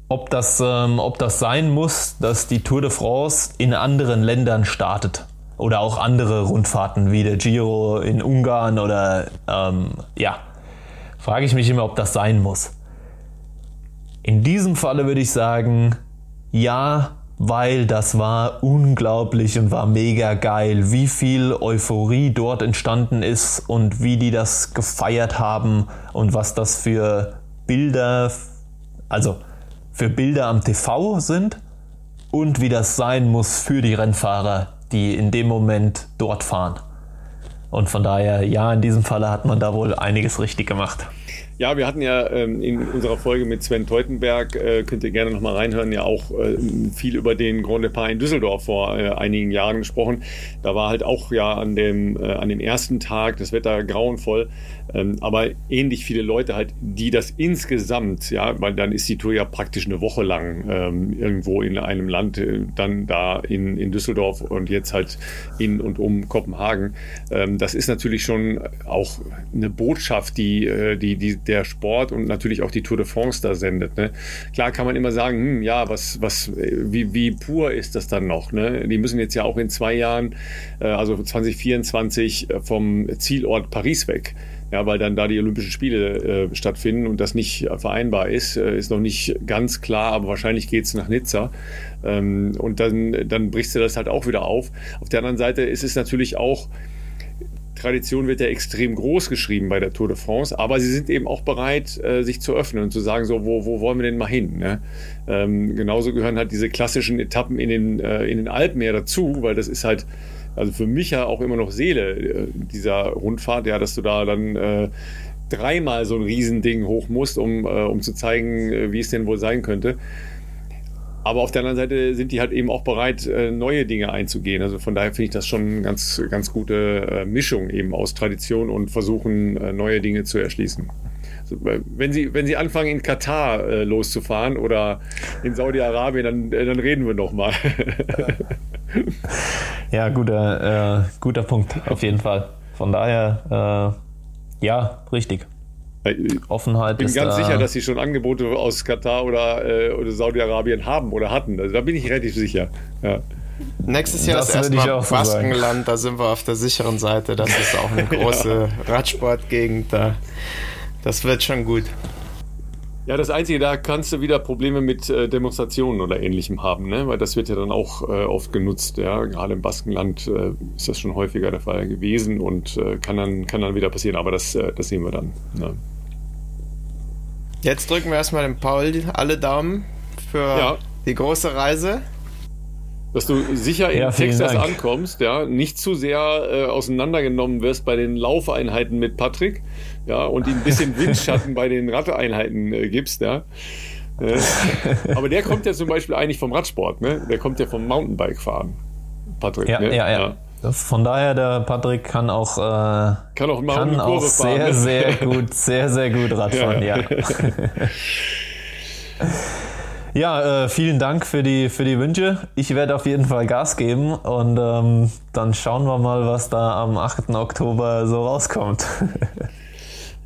[SPEAKER 2] ob das, ähm, ob das sein muss, dass die Tour de France in anderen Ländern startet. Oder auch andere Rundfahrten wie der Giro in Ungarn oder ähm, ja, frage ich mich immer, ob das sein muss. In diesem Falle würde ich sagen, ja, weil das war unglaublich und war mega geil, wie viel Euphorie dort entstanden ist und wie die das gefeiert haben und was das für Bilder also für Bilder am TV sind und wie das sein muss für die Rennfahrer, die in dem Moment dort fahren. Und von daher, ja, in diesem Falle hat man da wohl einiges richtig gemacht.
[SPEAKER 1] Ja, wir hatten ja ähm, in unserer Folge mit Sven Teutenberg, äh, könnt ihr gerne nochmal reinhören, ja auch äh, viel über den Grand Depart in Düsseldorf vor äh, einigen Jahren gesprochen. Da war halt auch ja an dem, äh, an dem ersten Tag das Wetter grauenvoll, ähm, aber ähnlich viele Leute halt, die das insgesamt, ja, weil dann ist die Tour ja praktisch eine Woche lang ähm, irgendwo in einem Land, äh, dann da in, in Düsseldorf und jetzt halt in und um Kopenhagen. Ähm, das ist natürlich schon auch eine Botschaft, die, äh, die, die der Sport und natürlich auch die Tour de France da sendet. Ne? Klar kann man immer sagen, hm, ja, was, was, wie, wie pur ist das dann noch? Ne? Die müssen jetzt ja auch in zwei Jahren, äh, also 2024, äh, vom Zielort Paris weg. Ja, weil dann da die Olympischen Spiele äh, stattfinden und das nicht vereinbar ist, äh, ist noch nicht ganz klar, aber wahrscheinlich geht es nach Nizza. Ähm, und dann, dann brichst du das halt auch wieder auf. Auf der anderen Seite ist es natürlich auch, Tradition wird ja extrem groß geschrieben bei der Tour de France, aber sie sind eben auch bereit, äh, sich zu öffnen und zu sagen, so, wo, wo wollen wir denn mal hin? Ne? Ähm, genauso gehören halt diese klassischen Etappen in den, äh, in den Alpen ja dazu, weil das ist halt, also für mich ja auch immer noch Seele äh, dieser Rundfahrt, ja, dass du da dann äh, dreimal so ein Riesending hoch musst, um, äh, um zu zeigen, äh, wie es denn wohl sein könnte. Aber auf der anderen Seite sind die halt eben auch bereit, äh, neue Dinge einzugehen. Also von daher finde ich das schon eine ganz, ganz gute äh, Mischung eben aus Tradition und versuchen, äh, neue Dinge zu erschließen. Also, wenn, Sie, wenn Sie anfangen, in Katar äh, loszufahren oder in Saudi-Arabien, dann, äh, dann reden wir nochmal. (laughs)
[SPEAKER 2] ja, guter, äh, guter Punkt, auf jeden Fall. Von daher, ja, richtig.
[SPEAKER 1] Offenheit Ich bin ganz da sicher, dass sie schon Angebote aus Katar oder, äh, oder Saudi-Arabien haben oder hatten. Also da bin ich relativ sicher. Ja.
[SPEAKER 3] Nächstes Jahr das ist erstmal Baskenland, da sind wir auf der sicheren Seite. Das ist auch eine (laughs) große ja. Radsportgegend. Da. Das wird schon gut.
[SPEAKER 1] Ja, das Einzige, da kannst du wieder Probleme mit äh, Demonstrationen oder ähnlichem haben, ne? weil das wird ja dann auch äh, oft genutzt. Ja? Gerade im Baskenland äh, ist das schon häufiger der Fall gewesen und äh, kann, dann, kann dann wieder passieren, aber das, äh, das sehen wir dann. Ne?
[SPEAKER 3] Jetzt drücken wir erstmal dem Paul alle Daumen für ja. die große Reise.
[SPEAKER 1] Dass du sicher in ja, Texas Dank. ankommst, ja, nicht zu sehr äh, auseinandergenommen wirst bei den Laufeinheiten mit Patrick, ja, und ihm ein bisschen (laughs) Windschatten bei den Radeinheiten äh, gibst, ja. Äh, aber der kommt ja zum Beispiel eigentlich vom Radsport, ne? Der kommt ja vom Mountainbike fahren, Patrick.
[SPEAKER 2] Ja,
[SPEAKER 1] ne?
[SPEAKER 2] ja, ja. ja. Von daher, der Patrick kann auch, äh, kann auch, mal kann auch sehr, fahren, ne? sehr (laughs) gut, sehr, sehr gut Radfahren, ja. Ja, (laughs) ja äh, vielen Dank für die, für die Wünsche. Ich werde auf jeden Fall Gas geben und ähm, dann schauen wir mal, was da am 8. Oktober so rauskommt. (laughs)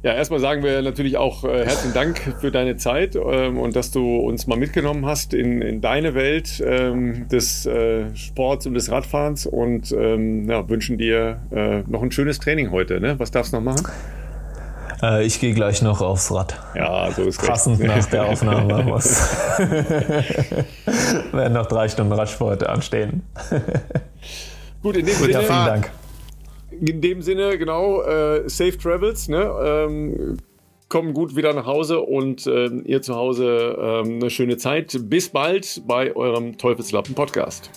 [SPEAKER 1] Ja, erstmal sagen wir natürlich auch äh, herzlichen Dank für deine Zeit ähm, und dass du uns mal mitgenommen hast in, in deine Welt ähm, des äh, Sports und des Radfahrens und ähm, ja, wünschen dir äh, noch ein schönes Training heute. Ne? Was darfst du noch machen?
[SPEAKER 2] Äh, ich gehe gleich noch aufs Rad.
[SPEAKER 1] Ja, so ist
[SPEAKER 2] Passend recht. nach der (laughs) Aufnahme muss. (laughs) werden noch drei Stunden Radsport anstehen.
[SPEAKER 1] Gut, in dem Sinne. Ja, vielen Dank in dem Sinne, genau, äh, Safe Travels, ne? Ähm, kommen gut wieder nach Hause und äh, ihr zu Hause äh, eine schöne Zeit. Bis bald bei eurem Teufelslappen Podcast.